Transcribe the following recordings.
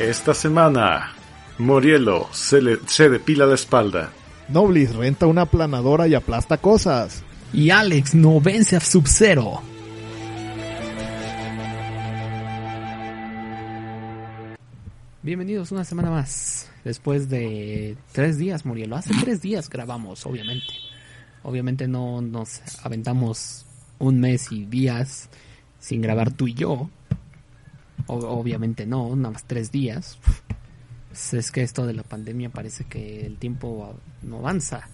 Esta semana, Morielo se, le, se depila la espalda. Noblis renta una aplanadora y aplasta cosas. Y Alex no vence a Sub-Zero. Bienvenidos una semana más. Después de tres días, Murielo. Hace tres días grabamos, obviamente. Obviamente no nos aventamos un mes y días sin grabar tú y yo. Obviamente no, nada más tres días. Pues es que esto de la pandemia parece que el tiempo no avanza.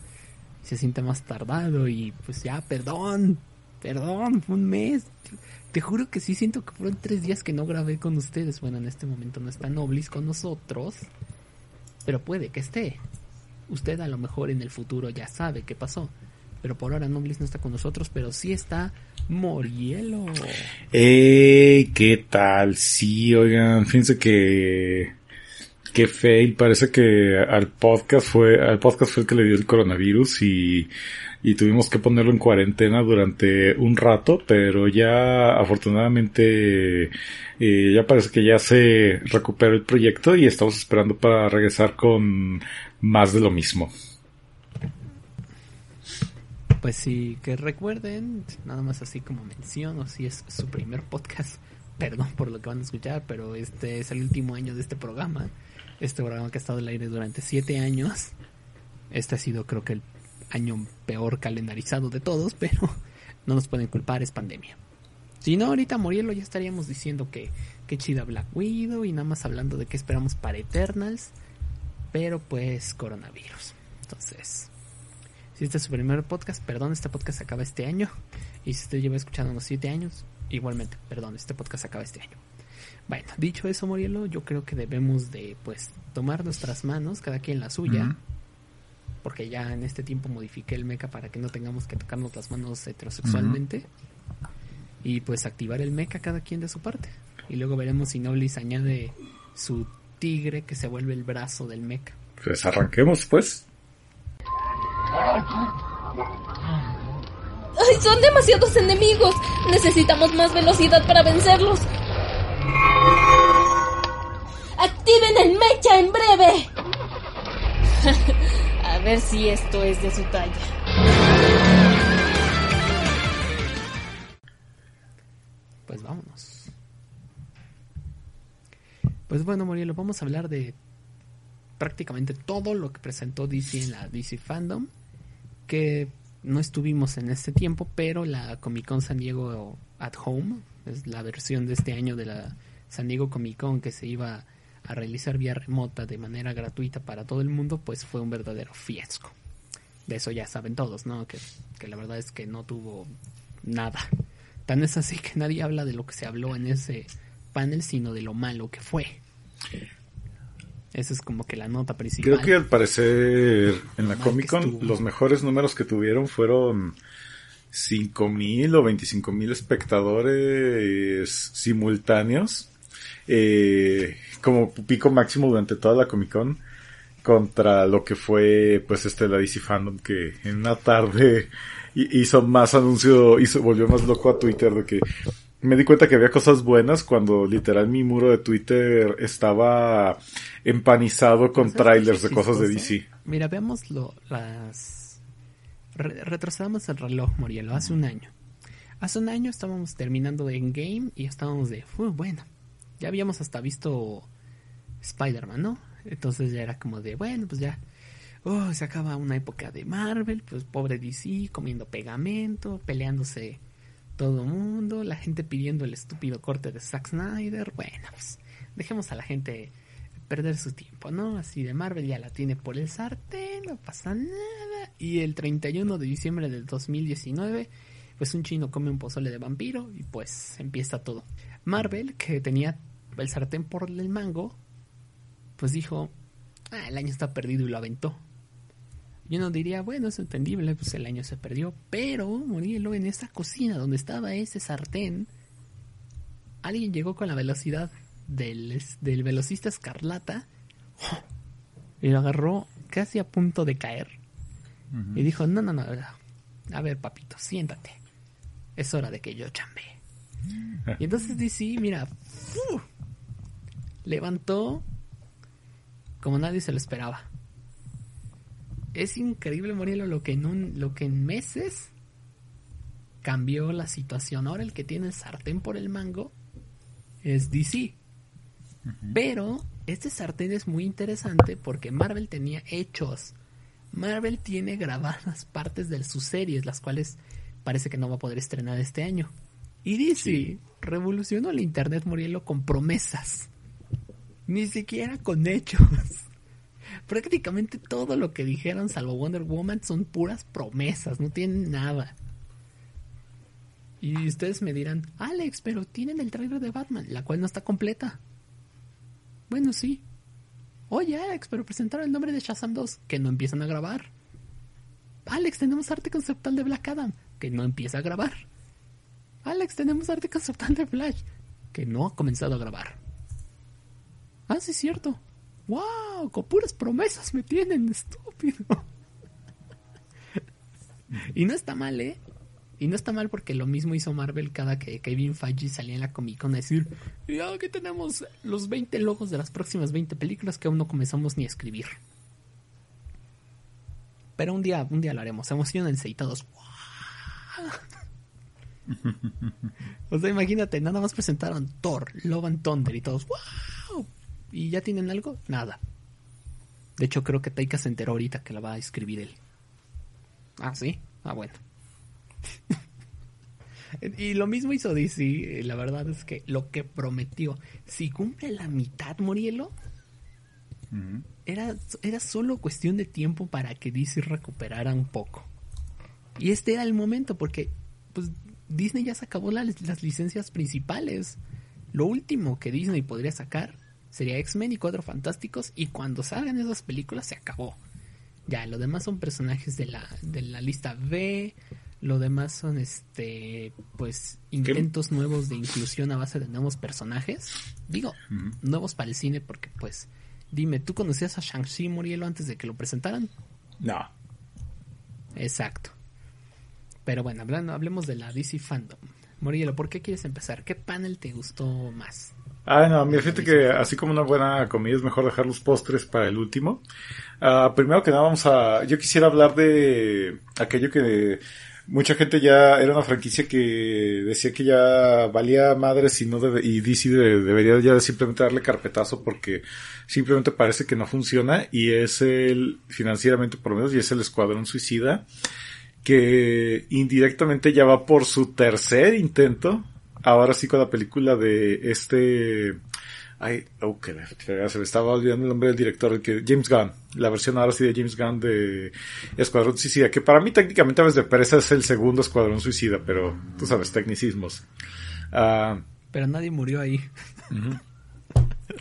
Se siente más tardado y pues ya, perdón. Perdón, fue un mes. Te juro que sí siento que fueron tres días que no grabé con ustedes. Bueno, en este momento no está Noblis con nosotros. Pero puede que esté. Usted a lo mejor en el futuro ya sabe qué pasó. Pero por ahora Noblis no está con nosotros, pero sí está Morielo. ¡Ey! ¿Qué tal? Sí, oigan, fíjense que... Qué fail, parece que al podcast fue, al podcast fue el que le dio el coronavirus y, y tuvimos que ponerlo en cuarentena durante un rato, pero ya afortunadamente eh, ya parece que ya se recuperó el proyecto y estamos esperando para regresar con más de lo mismo. Pues sí, que recuerden, nada más así como menciono, si es su primer podcast, perdón por lo que van a escuchar, pero este es el último año de este programa. Este programa que ha estado al aire durante siete años. Este ha sido creo que el año peor calendarizado de todos, pero no nos pueden culpar, es pandemia. Si no, ahorita Morielo ya estaríamos diciendo que, que chida Black Widow y nada más hablando de qué esperamos para Eternals, pero pues coronavirus. Entonces, si este es su primer podcast, perdón, este podcast acaba este año. Y si usted lleva escuchando unos 7 años, igualmente, perdón, este podcast acaba este año. Bueno, dicho eso, Morielo, yo creo que debemos de, pues, tomar nuestras manos, cada quien la suya. Porque ya en este tiempo modifiqué el mecha para que no tengamos que tocarnos las manos heterosexualmente. Y pues activar el mecha cada quien de su parte. Y luego veremos si Noblis añade su tigre que se vuelve el brazo del mecha. Pues arranquemos pues. ¡Ay, son demasiados enemigos! Necesitamos más velocidad para vencerlos. ¡Activen el mecha en breve! A ver si esto es de su talla. Pues vámonos. Pues bueno, Morielo, vamos a hablar de prácticamente todo lo que presentó DC en la DC Fandom. Que no estuvimos en este tiempo, pero la Comic Con San Diego at Home, es la versión de este año de la San Diego Comic Con que se iba a realizar vía remota de manera gratuita para todo el mundo, pues fue un verdadero fiasco. De eso ya saben todos, ¿no? Que, que la verdad es que no tuvo nada. Tan es así que nadie habla de lo que se habló en ese panel, sino de lo malo que fue. Esa es como que la nota principal. Creo que al parecer en la Comic Con los mejores números que tuvieron fueron 5.000 o 25.000 espectadores simultáneos. Eh, como pico máximo durante toda la Comic Con contra lo que fue pues este la DC Fandom que en una tarde hi- hizo más anuncio, hizo, volvió más loco a Twitter de que me di cuenta que había cosas buenas cuando literal mi muro de Twitter estaba empanizado con ¿Sabes qué trailers de cosas de? DC. Mira, veamos lo, las... re- retrocedamos el reloj, Morielo, hace un año. Hace un año estábamos terminando de Endgame y estábamos de, "Uh, bueno, ya habíamos hasta visto Spider-Man, ¿no? Entonces ya era como de, bueno, pues ya, oh, se acaba una época de Marvel, pues pobre DC, comiendo pegamento, peleándose todo mundo, la gente pidiendo el estúpido corte de Zack Snyder, bueno, pues dejemos a la gente perder su tiempo, ¿no? Así de Marvel ya la tiene por el sartén, no pasa nada. Y el 31 de diciembre del 2019, pues un chino come un pozole de vampiro y pues empieza todo. Marvel, que tenía el sartén por el mango, pues dijo, ah, el año está perdido y lo aventó. Yo no diría, bueno, es entendible, pues el año se perdió, pero Murielo en esa cocina donde estaba ese sartén, alguien llegó con la velocidad del, del velocista escarlata y lo agarró casi a punto de caer. Y dijo, no, no, no, a ver papito, siéntate. Es hora de que yo chambe. Y entonces DC, mira, levantó como nadie se lo esperaba. Es increíble, Morielo, lo que en un, lo que en meses cambió la situación. Ahora el que tiene el sartén por el mango es DC. Pero este sartén es muy interesante porque Marvel tenía hechos. Marvel tiene grabadas partes de sus series, las cuales parece que no va a poder estrenar este año. Y DC revolucionó el Internet, Murielo, con promesas. Ni siquiera con hechos. Prácticamente todo lo que dijeron, salvo Wonder Woman, son puras promesas, no tienen nada. Y ustedes me dirán, Alex, pero tienen el trailer de Batman, la cual no está completa. Bueno, sí. Oye, Alex, pero presentaron el nombre de Shazam 2, que no empiezan a grabar. Alex, tenemos arte conceptual de Black Adam, que no empieza a grabar. Alex, tenemos arte conceptual de Flash, que no ha comenzado a grabar. Ah, sí, cierto. ¡Wow! Con puras promesas me tienen, estúpido. y no está mal, ¿eh? Y no está mal porque lo mismo hizo Marvel cada que Kevin Feige salía en la Comic Con a decir, ya aquí tenemos los 20 logos de las próximas 20 películas que aún no comenzamos ni a escribir. Pero un día, un día lo haremos, emocionense y todos. o sea, imagínate, nada más presentaron Thor, Love and Thunder y todos. ¡Wow! ¿Y ya tienen algo? Nada. De hecho, creo que Taika se enteró ahorita que la va a escribir él. Ah, sí. Ah, bueno. y lo mismo hizo DC. La verdad es que lo que prometió, si cumple la mitad, Morielo, era, era solo cuestión de tiempo para que DC recuperara un poco. Y este era el momento, porque pues Disney ya se acabó las, las licencias principales. Lo último que Disney podría sacar sería X-Men y Cuatro Fantásticos. Y cuando salgan esas películas se acabó. Ya, lo demás son personajes de la, de la lista B. Lo demás son este pues intentos nuevos de inclusión a base de nuevos personajes. Digo, nuevos para el cine porque pues dime, ¿tú conocías a Shang-Chi Murielo antes de que lo presentaran? No. Exacto. Pero bueno, hablando, hablemos de la DC Fandom. Morielo, ¿por qué quieres empezar? ¿Qué panel te gustó más? Ah, no, mira, fíjate que así como una buena comida es mejor dejar los postres para el último. Ah, primero que nada vamos a, yo quisiera hablar de aquello que mucha gente ya era una franquicia que decía que ya valía madre si no debe, y DC debería ya simplemente darle carpetazo porque simplemente parece que no funciona y es el financieramente por lo menos y es el Escuadrón Suicida que indirectamente ya va por su tercer intento ahora sí con la película de este Ay, oh, que se me estaba olvidando el nombre del director, el que, James Gunn, la versión ahora sí de James Gunn de Escuadrón Suicida, que para mí técnicamente a veces de pereza es el segundo Escuadrón Suicida, pero tú sabes, tecnicismos. Ah, pero nadie murió ahí.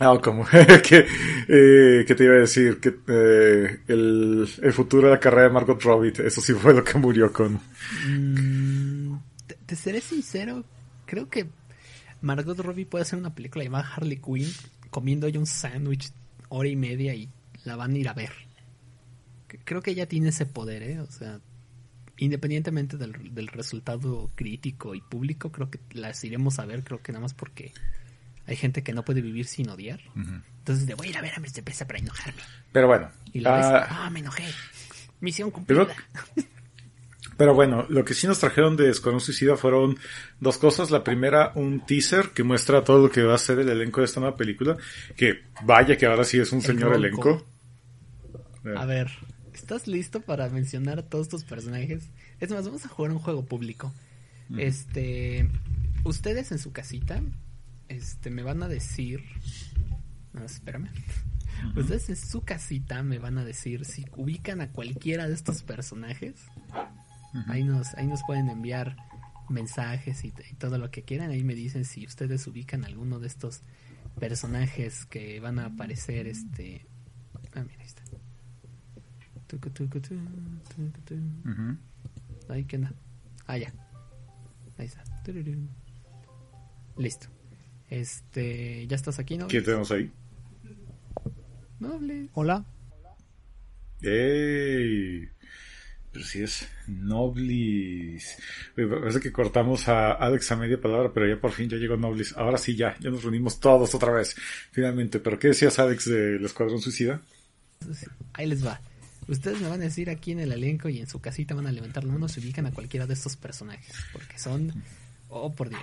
Ah, como que, eh, que te iba a decir que eh, el, el futuro de la carrera de Margot Robbie, eso sí fue lo que murió con. Mm, te, te seré sincero, creo que Margot Robbie puede hacer una película llamada Harley Quinn comiendo ahí un sándwich hora y media y la van a ir a ver. Creo que ella tiene ese poder, ¿eh? O sea, independientemente del, del resultado crítico y público, creo que las iremos a ver, creo que nada más porque hay gente que no puede vivir sin odiar. Entonces, de voy a ir a ver a Mr. Pesa para enojarme. Pero bueno. Y la ves, ah, me enojé. Misión cumplida. Pero, pero bueno, lo que sí nos trajeron de Escuadrón Suicida fueron dos cosas. La primera, un teaser que muestra todo lo que va a ser el elenco de esta nueva película. Que vaya que ahora sí es un El señor ronco. elenco. A ver, ¿estás listo para mencionar a todos tus personajes? Es más, vamos a jugar un juego público. Este, ustedes en su casita, este, me van a decir, no, espérame. Ustedes en su casita me van a decir si ubican a cualquiera de estos personajes. Ahí nos, ahí nos pueden enviar mensajes y, y todo lo que quieran. Ahí me dicen si ustedes ubican alguno de estos personajes que van a aparecer este ah mira ahí está Tucu, tucu, tu, tucu, tu. Ujú. Ay, ¿qué onda? Ah, ya. Ahí está. Listo. Este, ¿ya estás aquí, no? ¿Quién tenemos ahí? Noble. Hola. ¡Ey! Pero sí es Noblis. Parece que cortamos a Alex a media palabra, pero ya por fin ya llegó Noblis. Ahora sí ya, ya nos reunimos todos otra vez, finalmente. ¿Pero qué decías, Alex, del Escuadrón Suicida? Ahí les va. Ustedes me van a decir aquí en el elenco y en su casita van a levantar la mano, se ubican a cualquiera de estos personajes, porque son, oh por Dios.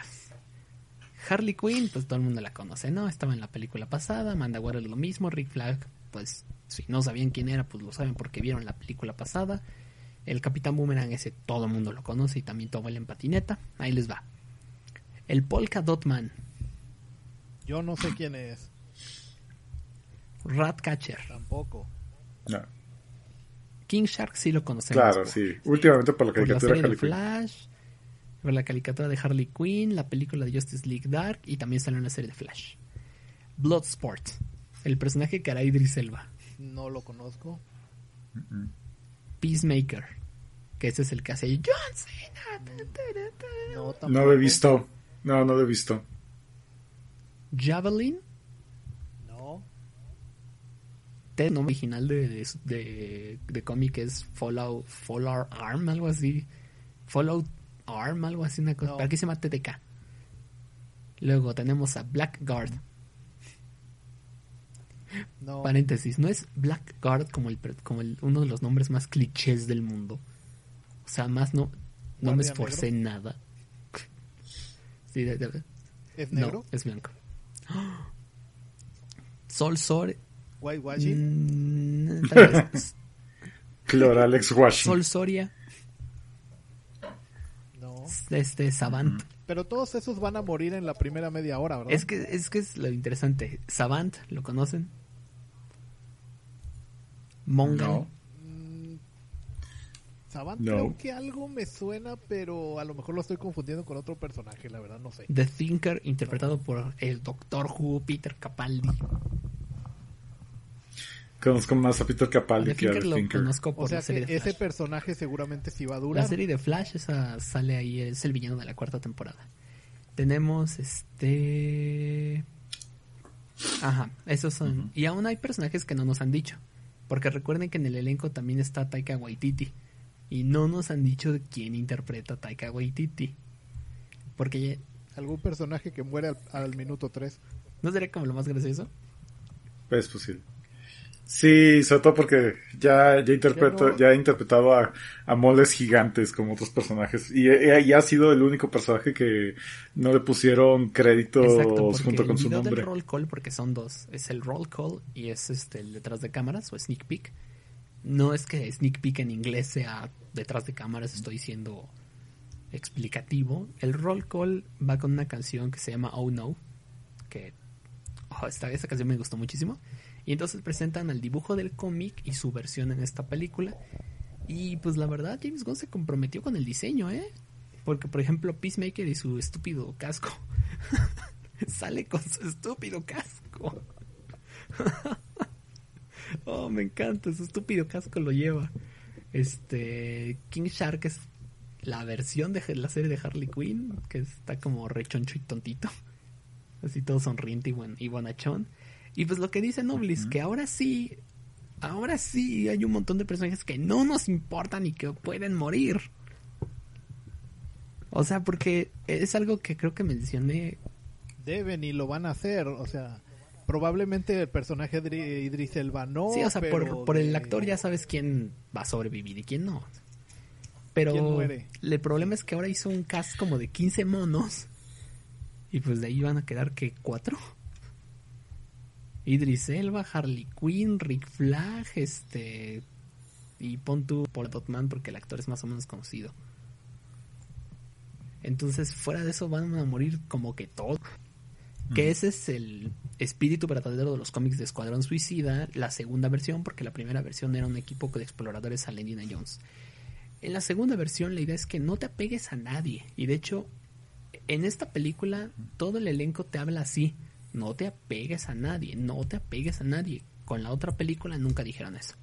Harley Quinn, pues todo el mundo la conoce, ¿no? Estaba en la película pasada, Amanda Waller lo mismo, Rick Flag, pues si no sabían quién era, pues lo saben porque vieron la película pasada. El Capitán Boomerang ese todo el mundo lo conoce y también todo en patineta. Ahí les va. El Polka Dot Man, Yo no sé quién es. Ratcatcher, Tampoco. No. King Shark sí lo conocemos. Claro, sí. Últimamente por la por la caricatura serie de. Flash, por la caricatura de Harley Quinn, la película de Justice League Dark y también salió en la serie de Flash. Bloodsport, el personaje que hará Idris Elba. No lo conozco. Peacemaker, que ese es el que hace John Cena. No, lo he visto. No, no lo he visto. Javelin, No. el nombre original de, de, de, de cómic es Fallout, Fallout Arm, algo así. Fallout Arm, algo así, una cosa. No. Pero aquí se llama TTK. Luego tenemos a Blackguard. No. Paréntesis, no es Blackguard como el como el, uno de los nombres más clichés del mundo. O sea, más no no me ¿Guardia esforcé nada. Sí, de- de- ¿Es no, negro? es blanco. Sol Sor Whitewashing. mm, tal vez. Claro, Alex Washington. Sol Soria, No. este Savant. Pero todos esos van a morir en la primera media hora, ¿verdad? Es que es que es lo interesante. Savant, ¿lo conocen? Mongal. No. Mm, Savant No. creo que algo me suena, pero a lo mejor lo estoy confundiendo con otro personaje, la verdad no sé. The Thinker, interpretado por el Doctor Who, Peter Capaldi. Conozco más a Peter Capaldi The que a Thinker The lo Thinker. conozco por O sea la que serie de ese personaje seguramente sí va a durar. La serie de Flash, esa sale ahí, es el villano de la cuarta temporada. Tenemos este. Ajá, esos son. Y aún hay personajes que no nos han dicho. Porque recuerden que en el elenco también está Taika Waititi. Y no nos han dicho de quién interpreta a Taika Waititi. Porque Algún personaje que muere al, al minuto 3. ¿no sería como lo más gracioso? Es posible. Sí, sobre todo porque ya, ya interpreto, Ya no- ya he interpretado a, a moles gigantes como otros personajes. Y, y- y ha sido el único personaje que no le pusieron créditos Exacto, junto el con su nombre. del roll call, porque son dos, es el roll call y es este el detrás de cámaras o sneak peek. No es que sneak peek en inglés sea detrás de cámaras, estoy siendo explicativo. El roll call va con una canción que se llama Oh No, que oh, esta, esta canción me gustó muchísimo. Y entonces presentan al dibujo del cómic y su versión en esta película. Y pues la verdad, James Gunn se comprometió con el diseño, ¿eh? Porque, por ejemplo, Peacemaker y su estúpido casco. Sale con su estúpido casco. oh, me encanta, su estúpido casco lo lleva. Este. King Shark es la versión de la serie de Harley Quinn, que está como rechoncho y tontito. Así todo sonriente y, buen, y bonachón. Y pues lo que dice Noblis, que ahora sí, ahora sí hay un montón de personajes que no nos importan y que pueden morir. O sea, porque es algo que creo que mencioné. Deben y lo van a hacer, o sea, probablemente el personaje de Idris Elba no. sí, o sea, por, pero por el de- actor ya sabes quién va a sobrevivir y quién no. ¿Quién Pero muere? el problema es que ahora hizo un cast como de 15 monos. Y pues de ahí van a quedar que cuatro. Idris Elba, Harley Quinn, Rick Flag, este. Y pon tú Paul Dotman porque el actor es más o menos conocido. Entonces, fuera de eso, van a morir como que todos. Que ese es el espíritu verdadero de los cómics de Escuadrón Suicida, la segunda versión, porque la primera versión era un equipo de exploradores a Indiana Jones. En la segunda versión la idea es que no te apegues a nadie. Y de hecho, en esta película todo el elenco te habla así. No te apegues a nadie, no te apegues a nadie. Con la otra película nunca dijeron eso.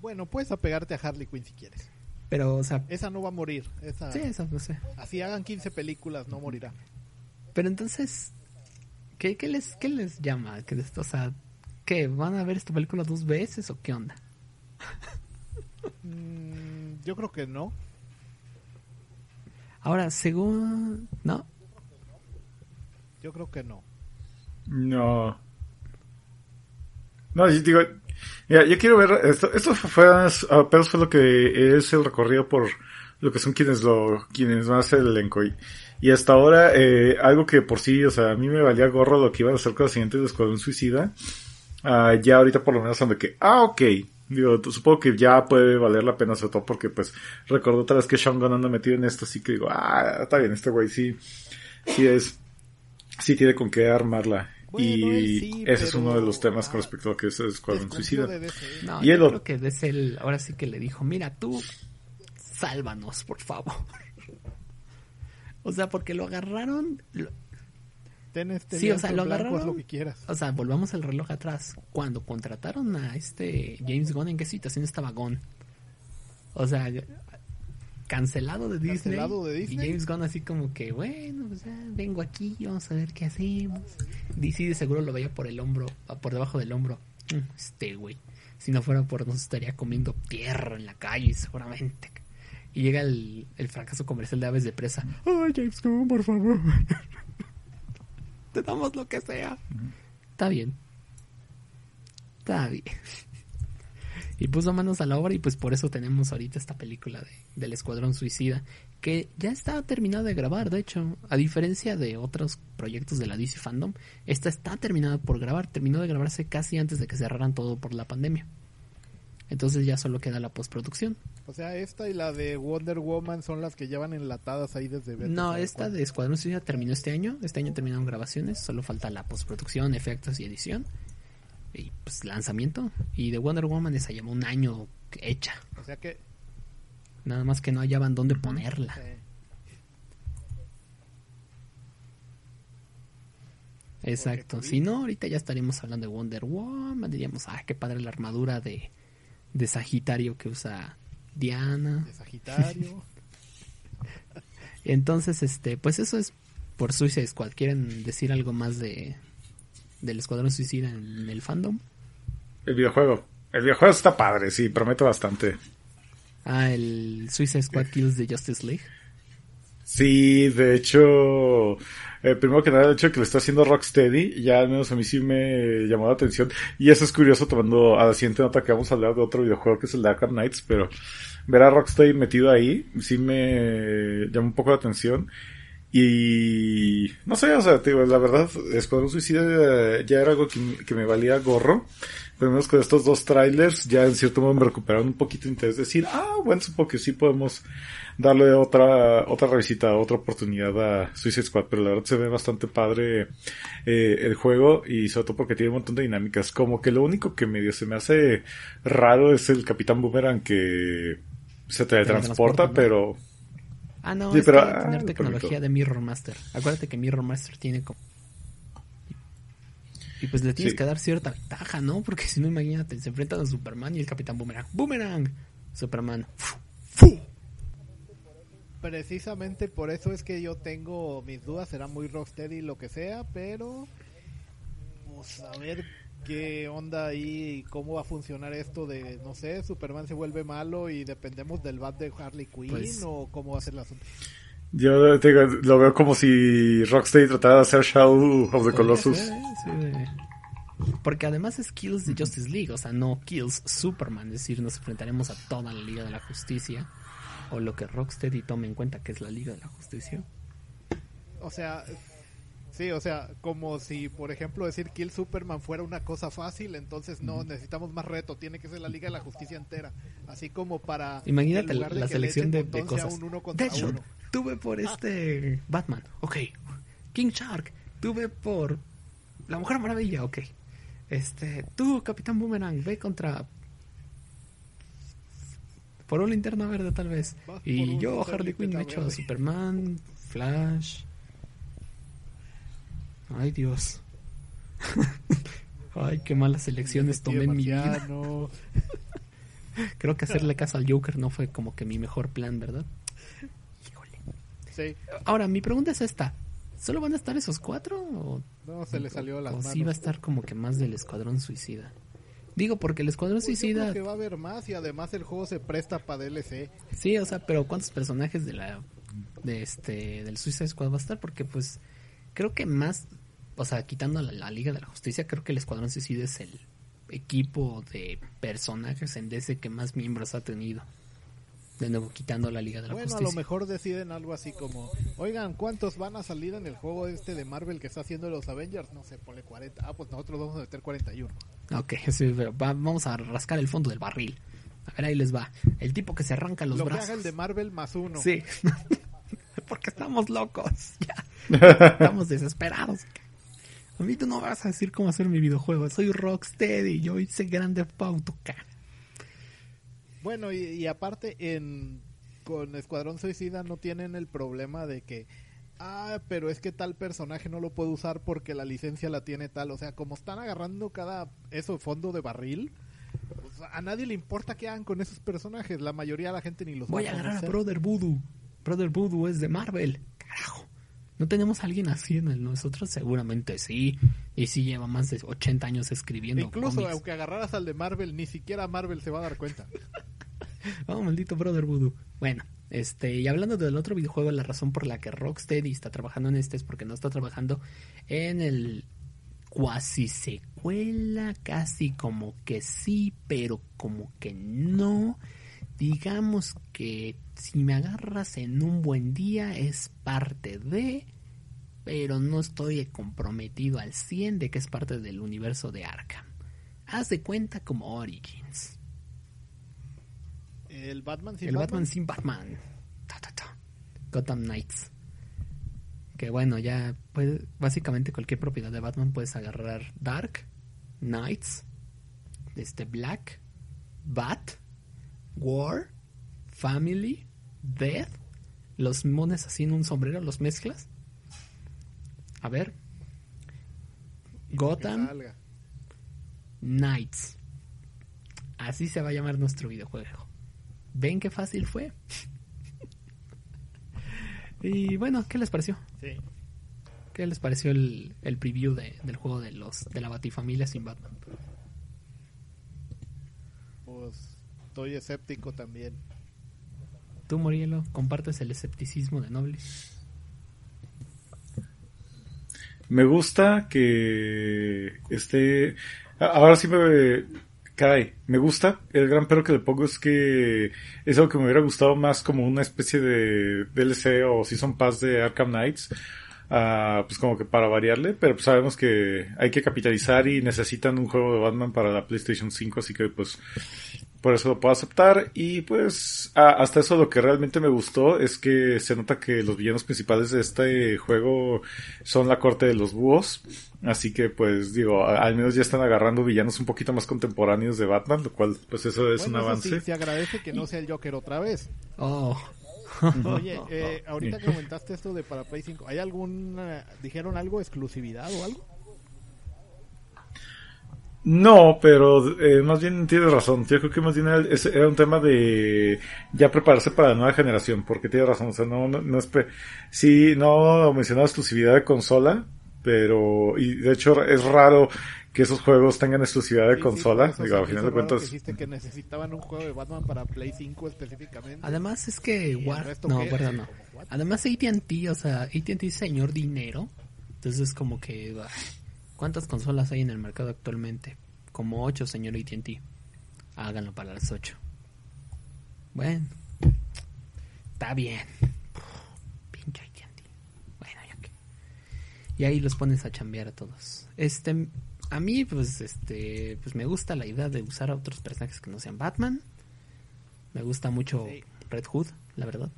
Bueno, puedes apegarte a Harley Quinn si quieres. Pero, o sea, Esa no va a morir. Esa, sí, eso no sé. Así hagan 15 películas, no morirá. Pero entonces, ¿qué, qué les, qué les llama? ¿Qué o sea, ¿qué? ¿Van a ver esta película dos veces o qué onda? Mm, yo creo que no. Ahora, según... ¿No? Yo creo que no. No. No, yo digo, mira, yo quiero ver, esto, esto fue, apenas fue lo que es el recorrido por lo que son quienes lo, quienes van a hacer el elenco. Y, y hasta ahora, eh, algo que por sí, o sea, a mí me valía gorro lo que iban a hacer con los siguientes de Escuadrón Suicida. Ah, ya ahorita por lo menos son que, ah, ok. Digo, supongo que ya puede valer la pena, sobre todo porque pues recuerdo otra vez que Sean Gunn anda metido en esto, así que digo, ah, está bien, este güey sí, sí es, sí tiene con qué armarla. Bueno, y sí, ese es uno de los temas con respecto a que es Escuadrón Desconfío Suicida. No, Y yo el creo que es el... Ahora sí que le dijo, mira, tú, sálvanos, por favor. o sea, porque lo agarraron... lo- Ten este Sí, o sea, lo agarraron. lo que quieras. O sea, volvamos el reloj atrás. Cuando contrataron a este James Gunn, ¿en qué situación estaba Gunn? O sea, cancelado de Disney. Cancelado de Disney. Y James Gunn así como que, bueno, pues ya vengo aquí, vamos a ver qué hacemos. DC de seguro lo veía por el hombro, por debajo del hombro. Mm, Este güey. Si no fuera por nos estaría comiendo tierra en la calle, seguramente. Y llega el, el fracaso comercial de aves de presa. Ay, James Gunn, por favor. Te damos lo que sea. Está bien. Está bien. Y puso manos a la obra y pues por eso tenemos ahorita esta película de, del Escuadrón Suicida, que ya está terminada de grabar, de hecho, a diferencia de otros proyectos de la DC Fandom, esta está terminada por grabar, terminó de grabarse casi antes de que cerraran todo por la pandemia. Entonces ya solo queda la postproducción. O sea, esta y la de Wonder Woman son las que llevan enlatadas ahí desde... No, esta de Escuadrón Suicida terminó este año. Este año terminaron grabaciones. Solo falta la postproducción, efectos y edición. Y pues lanzamiento. Y de Wonder Woman esa lleva un año hecha. O sea que... Nada más que no hallaban dónde ponerla. Exacto. Porque Si no, ahorita ya estaríamos hablando de Wonder Woman. Diríamos, ah, qué padre la armadura de, de Sagitario que usa Diana. de Sagitario. Entonces, este, pues eso es por Suicide Squad. ¿Quieren decir algo más de del Escuadrón Suicida en el fandom? El videojuego. El videojuego está padre, sí, promete bastante. Ah, el Suicide Squad Kills de Justice League. Sí, de hecho, eh, primero que nada, el hecho de que lo está haciendo Rocksteady, ya al menos a mí sí me llamó la atención. Y eso es curioso tomando a la siguiente nota que vamos a hablar de otro videojuego que es el de Arkham Knights, pero ver a Rocksteady metido ahí sí me llamó un poco la atención. Y no sé, o sea, te digo, la verdad, Escuadrón Suicida eh, ya era algo que, que me valía gorro. Pero menos con estos dos trailers ya en cierto modo me recuperaron un poquito de interés. Decir, ah, bueno, supongo que sí podemos darle otra, otra revisita, otra oportunidad a Suicide Squad. Pero la verdad se ve bastante padre eh, el juego y sobre todo porque tiene un montón de dinámicas. Como que lo único que medio se me hace raro es el Capitán Boomerang que se teletransporta, pero Ah, no, Sí, es pero, que ah, tener lo tecnología de Mirror Master. Acuérdate que Mirror Master tiene como... Y pues le tienes Sí. que dar cierta ventaja, ¿no? Porque si no, imagínate, se enfrentan a Superman y el Capitán Boomerang. ¡Boomerang! Superman. ¡Fu! Precisamente por eso es que yo tengo mis dudas, será muy Rocksteady lo que sea, pero pues a ver qué onda ahí y cómo va a funcionar esto de, no sé, Superman se vuelve malo y dependemos del bat de Harley Quinn Pues- o cómo va a ser el asunto. yo te digo, lo veo como si Rocksteady tratara de hacer Shadow of the Colossus. Sí, sí. Porque además es Kills de Justice League, o sea, no Kills Superman, es decir, nos enfrentaremos a toda la Liga de la Justicia, o lo que Rocksteady tome en cuenta que es la Liga de la Justicia. O sea, sí, o sea, como si, por ejemplo, decir Kill Superman fuera una cosa fácil, entonces no, necesitamos más reto, tiene que ser la Liga de la Justicia entera, así como para... Imagínate la que selección le de, de cosas. un uno contra Deadshot, uno. tuve por este Batman, ok. King Shark, tuve por la Mujer Maravilla, ok. Este, tú, Capitán Boomerang, ve contra por un linterna verde tal vez. Vas Y yo, Harley Quinn, me echo a. Superman, Flash. Ay, Dios. Ay, qué malas elecciones tomé en mi vida. Creo que hacerle caso al Joker no fue como que mi mejor plan, ¿verdad? Híjole. Sí, Ahora, mi pregunta es esta. ¿Solo van a estar esos cuatro? ¿O, no se le salió las o manos. sí va a estar como que más del Escuadrón Suicida? Digo, porque el Escuadrón Pues yo Suicida... creo que va a haber más y además el juego se presta para DLC. Sí, o sea, pero ¿cuántos personajes de la... de este... del Suicide Squad va a estar? Porque pues... Creo que más... O sea, quitando la, la Liga de la Justicia, creo que el Escuadrón Suicida es el equipo de personajes en DC que más miembros ha tenido. De nuevo, quitando la Liga de la Bueno, a Justicia. lo mejor deciden algo así como, oigan, ¿cuántos van a salir en el juego este de Marvel que está haciendo los Avengers? No sé, ponle 40. Ah, pues nosotros vamos a meter 41. Ok, sí, pero va- vamos a rascar el fondo del barril. A ver, ahí les va. El tipo que se arranca los Lo que brazos. haga el de Marvel más uno. Sí. Porque estamos locos. Ya. Estamos desesperados. A mí tú no vas a decir cómo hacer mi videojuego. Soy Rocksteady. Yo hice grande pauto, cara. Bueno, y, y aparte, en con Escuadrón Suicida no tienen el problema de que, ah, pero es que tal personaje no lo puedo usar porque la licencia la tiene tal. O sea, como están agarrando cada eso fondo de barril, pues, a nadie le importa qué hagan con esos personajes. La mayoría de la gente ni los Voy va a agarrar a. Brother Voodoo. Brother Voodoo es de Marvel. Carajo. ¿No tenemos a alguien así en el nosotros? Seguramente sí. Y sí lleva más de 80 años escribiendo Incluso cómics. aunque agarraras al de Marvel, ni siquiera Marvel se va a dar cuenta. Oh, maldito Brother Voodoo. Bueno, este, y hablando del otro videojuego, la razón por la que Rocksteady está trabajando en este es porque no está trabajando en el cuasi secuela, casi como que sí, pero como que no. Digamos que si me agarras en un buen día es parte de, pero no estoy comprometido al 100 de que es parte del universo de Arkham. Haz de cuenta como Origins. El Batman sin el Batman, Batman. sin Batman. Ta, ta, ta. Gotham Knights. Que bueno, ya básicamente cualquier propiedad de Batman puedes agarrar Dark, Knights, este Black, Bat, War, Family, Death. Los mones así en un sombrero, los mezclas. A ver. Gotham. Knights. Así se va a llamar nuestro videojuego. ¿Ven qué fácil fue? y bueno, ¿qué les pareció? Sí. ¿Qué les pareció el, el preview de- del juego de los de la Batifamilia sin Batman? Pues estoy escéptico también. ¿Tú, Morielo, compartes el escepticismo de Noble? Me gusta que esté. Ahora sí me. Caray, me gusta. El gran pero que le pongo es que es algo que me hubiera gustado más como una especie de DLC o Season Pass de Arkham Knights. ah, pues como que para variarle, pero pues sabemos que hay que capitalizar y necesitan un juego de Batman para la PlayStation 5, así que pues por eso lo puedo aceptar y pues hasta eso lo que realmente me gustó es que se nota que los villanos principales de este juego son la corte de los búhos así que pues digo a- al menos ya están agarrando villanos un poquito más contemporáneos de Batman lo cual pues eso es bueno, un eso avance sí, se agradece que no sea el Joker otra vez. Oh, Oye, eh, ahorita que comentaste esto de para Play 5, ¿hay algún, dijeron algo, exclusividad o algo? No, pero eh, más bien tienes razón. Yo creo que más bien era, un tema de ya prepararse para la nueva generación, porque tienes razón. O sea, no, no, no es pre- sí, no mencionaba exclusividad de consola, pero y de hecho es raro que esos juegos tengan exclusividad de Sí, consola. Digo, al final de cuentas, dijiste que necesitaban un juego de Batman para Play 5 específicamente. además es que ¿Y el War... No, qué? perdón, no. Además AT&T, o sea, AT&T es señor dinero. Entonces como que... ¿Cuántas consolas hay en el mercado actualmente? Como 8, señor AT&T. Háganlo para las 8. Bueno. Está bien. Pinche AT&T. Bueno, ya que... Y ahí los pones a chambear a todos. Este... A mí, pues, este... Pues me gusta la idea de usar a otros personajes que no sean Batman. Me gusta mucho Sí. Red Hood, la verdad.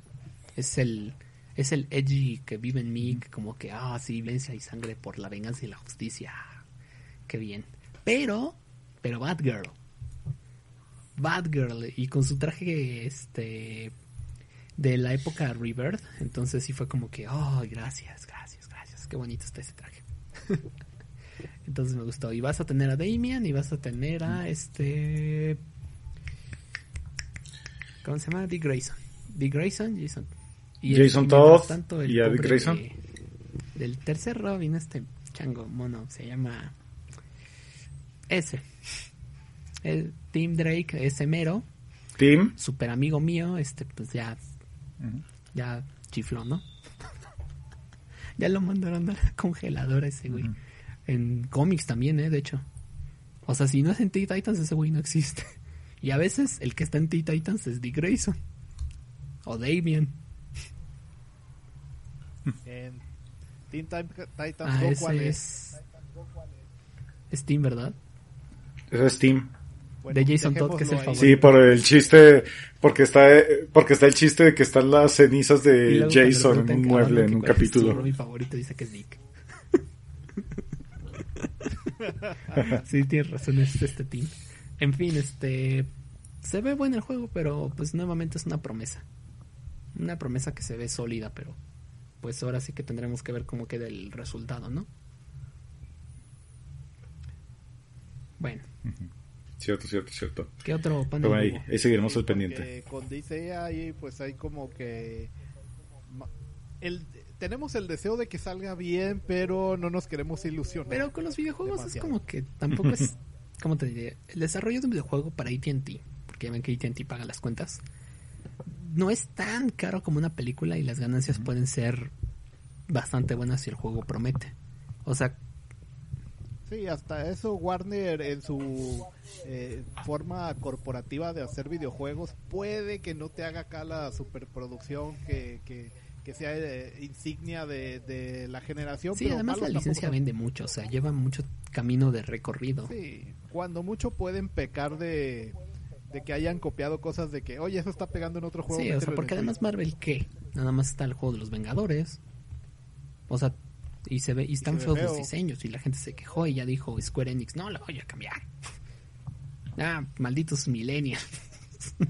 Es el... Es el edgy que vive en mí, que como que, ah, sí, violencia y sangre por la venganza y la justicia. Qué bien. Pero, pero Batgirl. Batgirl, y con su traje, este, de la época Rebirth, entonces sí fue como que, oh, gracias, gracias, gracias, qué bonito está ese traje. Entonces me gustó. Y vas a tener a Damian y vas a tener a este. ¿Cómo se llama? Dick Grayson. Dick Grayson, Jason. Y Jason Todd tanto, y a Dick Grayson. de- del tercer Robin, este chango mono, se llama. Ese. El Tim Drake, ese mero, Tim. super amigo mío, este, pues ya. Ya chifló, ¿no? ya lo mandaron a la congeladora ese güey. En cómics también, ¿eh? De hecho. O sea, si no es en Teen Titans, ese güey no existe. Y a veces el que está en Teen Titans es Dick Grayson. O Damien. En Teen Time- Titans Ah, Go, ¿cuál es? es... Tim, ¿verdad? Es. Bueno, de Jason Todd, que es el ahí. Sí, por el chiste, porque está, porque está el chiste de que están las cenizas de Jason en un mueble, en un capítulo. Robin favorito dice que es Dick. sí, tienes razón, es este team. En fin, este... Se ve bueno el juego, pero pues nuevamente es una promesa. Una promesa que se ve sólida, pero pues ahora sí que tendremos que ver cómo queda el resultado, ¿no? Bueno, Cierto, cierto, cierto. ¿qué otro panel Pero ahí, ahí seguiremos al Porque pendiente. Con DC ahí pues hay como que el tenemos el deseo de que salga bien, pero no nos queremos ilusionar. Pero con los videojuegos es como que tampoco es, ¿cómo te diré? El desarrollo de un videojuego para AT&T, porque ya ven que AT&T paga las cuentas, no es tan caro como una película y las ganancias pueden ser bastante buenas si el juego promete. O sea, Sí, hasta eso Warner en su eh, forma corporativa de hacer videojuegos puede que no te haga acá la superproducción que, que, que sea eh, insignia de, de la generación. sí, pero además la licencia tampoco vende mucho, o sea, lleva mucho camino de recorrido. Sí, cuando mucho pueden pecar de, de que hayan copiado cosas de que, oye, eso está pegando en otro juego. Sí, o sea, porque además tuyo". Marvel, ¿qué? Nada más está el juego de los Vengadores. O sea, y se ve y están feos los diseños y la gente se quejó y ya dijo Square Enix, no, lo voy a cambiar. ah, malditos millennials.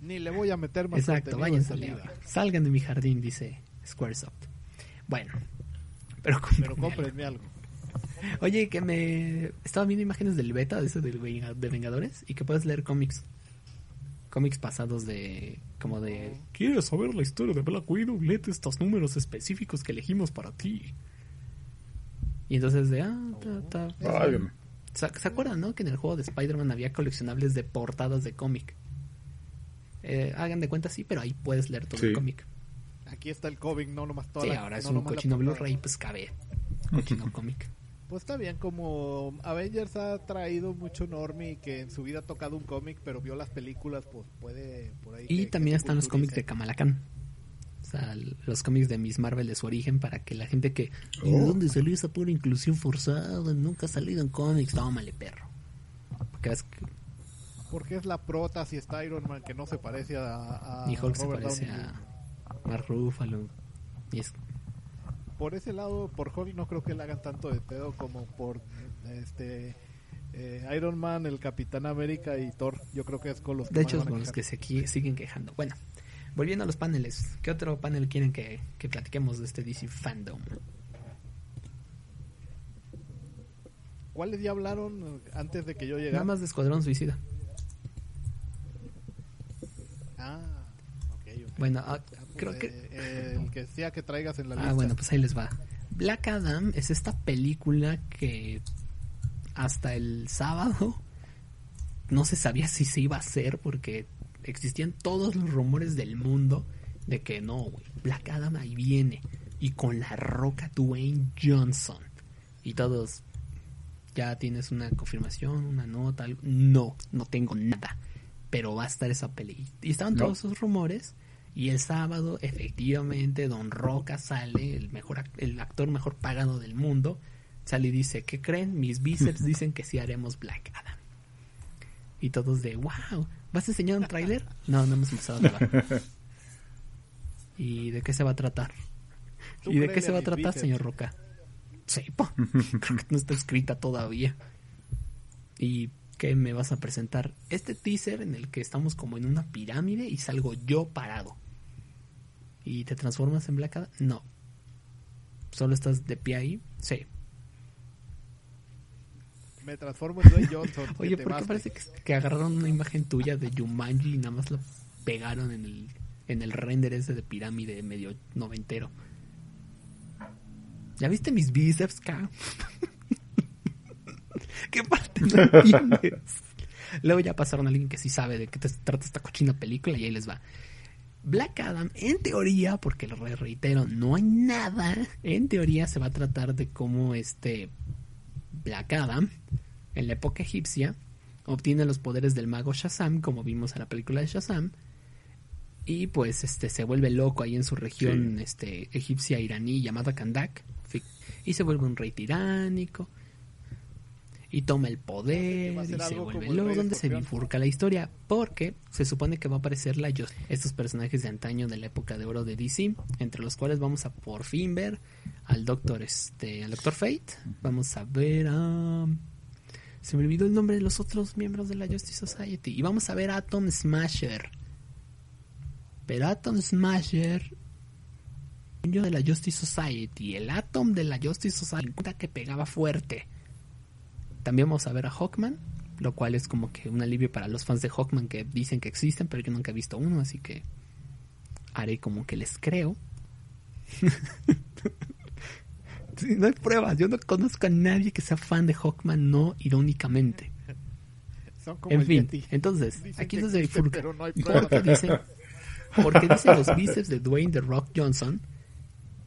Ni le voy a meter más Exacto, vayan salida. Salgan de mi jardín, dice Squaresoft. Bueno, pero, Pero cómprenme cómprenme algo. algo. Oye, que me estaba viendo imágenes del beta de Venga- de Vengadores y que puedes leer cómics. Cómics pasados de como de ¿Quieres saber la historia de Black Widow? Léete estos números específicos que elegimos para ti. Y entonces de ah, ta, ta, Válgame. ¿Se, se acuerdan, no? Que en el juego de Spider-Man había coleccionables de portadas de cómic. Eh, hagan de cuenta, sí, pero ahí puedes leer todo Sí. el cómic. Aquí está el cómic, no nomás toda Sí, la- ahora es no un cochino. Blu-ray, pues cabe. Cochino cómic. Pues está bien, como Avengers ha traído mucho normie que en su vida ha tocado un cómic, pero vio las películas, pues puede por ahí. Y que- también que están los cómics de. Kamala Khan. O sea, los cómics de Miss Marvel de su origen para que la gente que... ¿Y Oh. de dónde salió esa pura inclusión forzada? Nunca ha salido en cómics. Tómale, perro. Porque ves que Porque es la prota si está Iron Man que no se parece a, a ni Hulk se parece Downey a. Mark Ruffalo. Y es... Por ese lado, por Hulk no creo que le hagan tanto de pedo como por este eh, Iron Man, el Capitán América y Thor. Yo creo que es con los que De hecho, a con los que se siguen quejando. Bueno, volviendo a los paneles. ¿Qué otro panel quieren que, que platiquemos de este DC Fandom? ¿Cuáles ya hablaron antes de que yo llegara? Nada más de Escuadrón Suicida. Ah, ok, ok. Bueno, ah, Ah, creo que... el que sea que traigas en la lista. Ah, bueno, pues ahí les va. Black Adam es esta película que hasta el sábado no se sabía si se iba a hacer porque existían todos los rumores del mundo de que no, güey, Black Adam ahí viene y con la roca Dwayne Johnson y todos ya tienes una confirmación, una nota, algo? no, no tengo nada, pero va a estar esa peli y estaban No. todos esos rumores y el sábado, efectivamente, Don Roca sale, el mejor ac- el actor mejor pagado del mundo, sale y dice, ¿qué creen? Mis bíceps dicen que sí haremos Black Adam. Y todos de, wow, ¿vas a enseñar un tráiler? No, no hemos empezado a grabar. ¿Y de qué se va a tratar? ¿Y de qué se va a tratar, bíceps. señor Roca? Sepa. Creo que no está escrita todavía. ¿Y qué me vas a presentar? Este teaser en el que estamos como en una pirámide y salgo yo parado. ¿Y te transformas en Black Adam? No. solo estás de pie ahí, sí. Me transformo en Dwayne Johnson. Oye, ¿por qué parece que, que agarraron una imagen tuya de Jumanji y nada más la pegaron en el, en el render ese de pirámide medio noventero? ¿Ya viste mis bíceps, K? ¿Qué parte no entiendes? Luego ya pasaron a alguien que sí sabe de qué te trata esta cochina película y ahí les va. Black Adam, en teoría, porque lo re- reitero, no hay nada, en teoría se va a tratar de cómo este Black Adam, en la época egipcia, obtiene los poderes del mago Shazam, como vimos en la película de Shazam, y pues este se vuelve loco ahí en su región Sí. este egipcia iraní llamada Kandak, y se vuelve un rey tiránico y toma el poder y se vuelve el donde se bifurca la historia porque se supone que va a aparecer la Just- estos personajes de antaño de la época de oro de DC entre los cuales vamos a por fin ver al Doctor este al Doctor Fate. Vamos a ver a se me olvidó el nombre de los otros miembros de la Justice Society y vamos a ver a Atom Smasher. Pero Atom Smasher de la Justice Society el Atom de la Justice Society que pegaba fuerte también vamos a ver a Hawkman, lo cual es como que un alivio para los fans de Hawkman que dicen que existen, pero yo nunca he visto uno, así que haré como que les creo. Sí, no hay pruebas, yo no conozco a nadie que sea fan de Hawkman, no irónicamente. Son como En el fin, Yeti. entonces, Dicen aquí que es donde existen, bifurca. pero no hay pruebas. Porque dicen, porque dicen los bíceps de Dwayne The Rock Johnson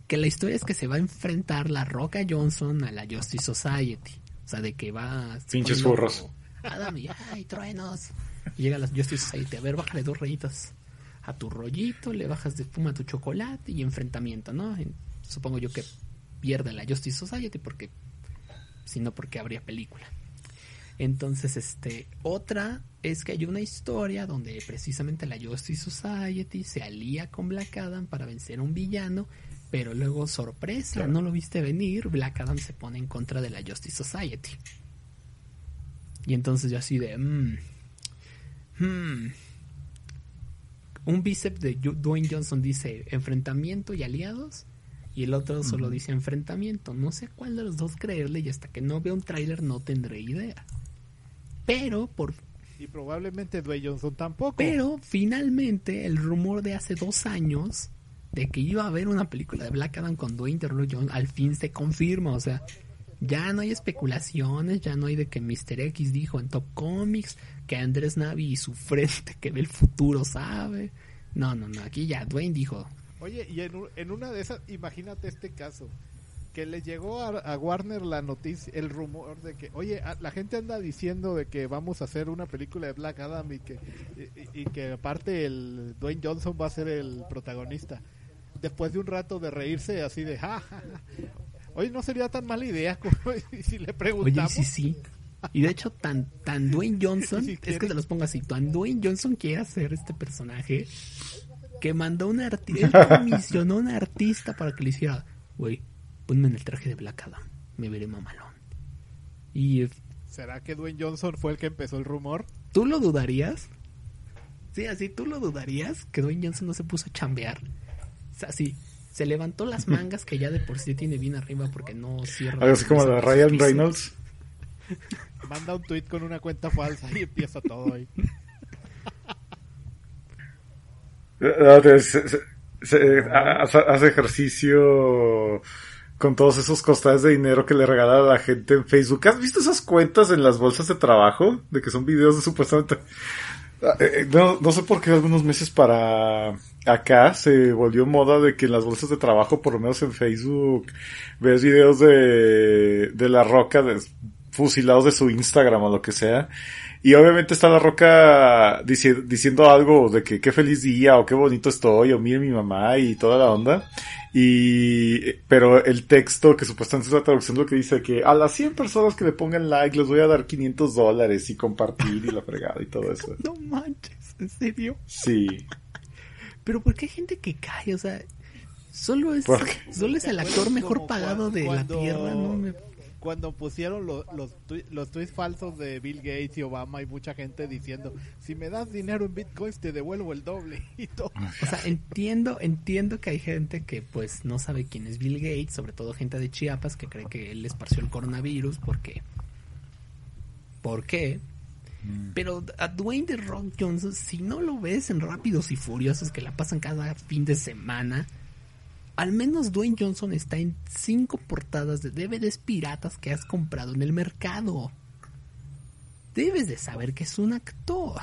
que la historia es que se va a enfrentar la Roca Johnson a la Justice Society. O sea, de que va... Pinches furros. Adam y ay, truenos. Y llega la Justice Society. A ver, bájale dos rayitas a tu rollito, le bajas de espuma a tu chocolate y enfrentamiento, ¿no? Supongo yo que pierde la Justice Society porque... Si no, porque habría película. Entonces, este, otra es que hay una historia donde precisamente la Justice Society se alía con Black Adam para vencer a un villano, pero luego, sorpresa, Claro. no lo viste venir, Black Adam se pone en contra de la Justice Society. Y entonces yo así de... mm, hmm. Un bíceps de Dwayne Johnson dice enfrentamiento y aliados. Y el otro solo dice enfrentamiento. No sé cuál de los dos creerle y hasta que no vea un tráiler no tendré idea. Pero por Y probablemente Dwayne Johnson tampoco. pero finalmente el rumor de hace dos años de que iba a haber una película de Black Adam con Dwayne The Rock Johnson al fin se confirma. O sea, ya no hay especulaciones, ya no hay de que Mr. X dijo en Top Comics que Andrés Navi y su frente que ve el futuro sabe. No, no, no, aquí ya Dwayne dijo, Oye, y en, en una de esas, imagínate este caso. Que le llegó a, Warner la noticia, el rumor de que, oye, a- la gente anda diciendo de que vamos a hacer una película de Black Adam y que, y que aparte el Dwayne Johnson va a ser el protagonista. Después de un rato de reírse así de, ja, ja, ja. Oye, no sería tan mala idea como si le oye, preguntamos. sí, sí. Y de hecho, tan, tan Dwayne Johnson, Si es quiere. que te los pongo así, tan Dwayne Johnson quiere hacer este personaje que mandó un artista, él comisionó a un artista para que le hiciera, güey, ponme en el traje de Black Adam, me veré mamalón. Y ¿Será que Dwayne Johnson fue el que empezó el rumor? ¿Tú lo dudarías? Sí, así, ¿tú lo dudarías que Dwayne Johnson no se puso a chambear? O sea, sí, se levantó las mangas que ya de por sí tiene bien arriba porque no cierra. Algo así como la de Ryan Reynolds. Manda un tweet con una cuenta falsa y empieza todo ahí. No, se- se- se- hace ejercicio con todos esos costales de dinero que le regala a la gente en Facebook. ¿Has visto esas cuentas en las bolsas de trabajo? De que son videos de supuestamente... Ah, eh, eh, No, no sé por qué algunos meses para acá se volvió moda de que en las bolsas de trabajo, por lo menos en Facebook, ves videos de, de la roca de, fusilados de su Instagram o lo que sea. Y obviamente está la roca dici- diciendo algo de que qué feliz día o qué bonito estoy o mire mi mamá y toda la onda. Y, pero el texto que supuestamente es la traducción lo que dice que a las 100 personas que le pongan like les voy a dar 500 dólares y compartir y la fregada y todo eso. No manches, ¿en serio? Sí. Pero ¿por qué hay gente que cae? O sea, solo es, solo es el ¿Te actor mejor pagado de la tierra, ¿no? Me- cuando pusieron lo- los, tui- los tweets falsos de Bill Gates y Obama y mucha gente diciendo, si me das dinero en bitcoins te devuelvo el doble y todo. O sea, entiendo, entiendo que hay gente que pues no sabe quién es Bill Gates, sobre todo gente de Chiapas que cree que él esparció el coronavirus porque... ¿Por qué? Pero a Dwayne The Rock Johnson, si no lo ves en Rápidos y Furiosos que la pasan cada fin de semana, al menos Dwayne Johnson está en cinco portadas de DVDs piratas que has comprado en el mercado. Debes de saber que es un actor.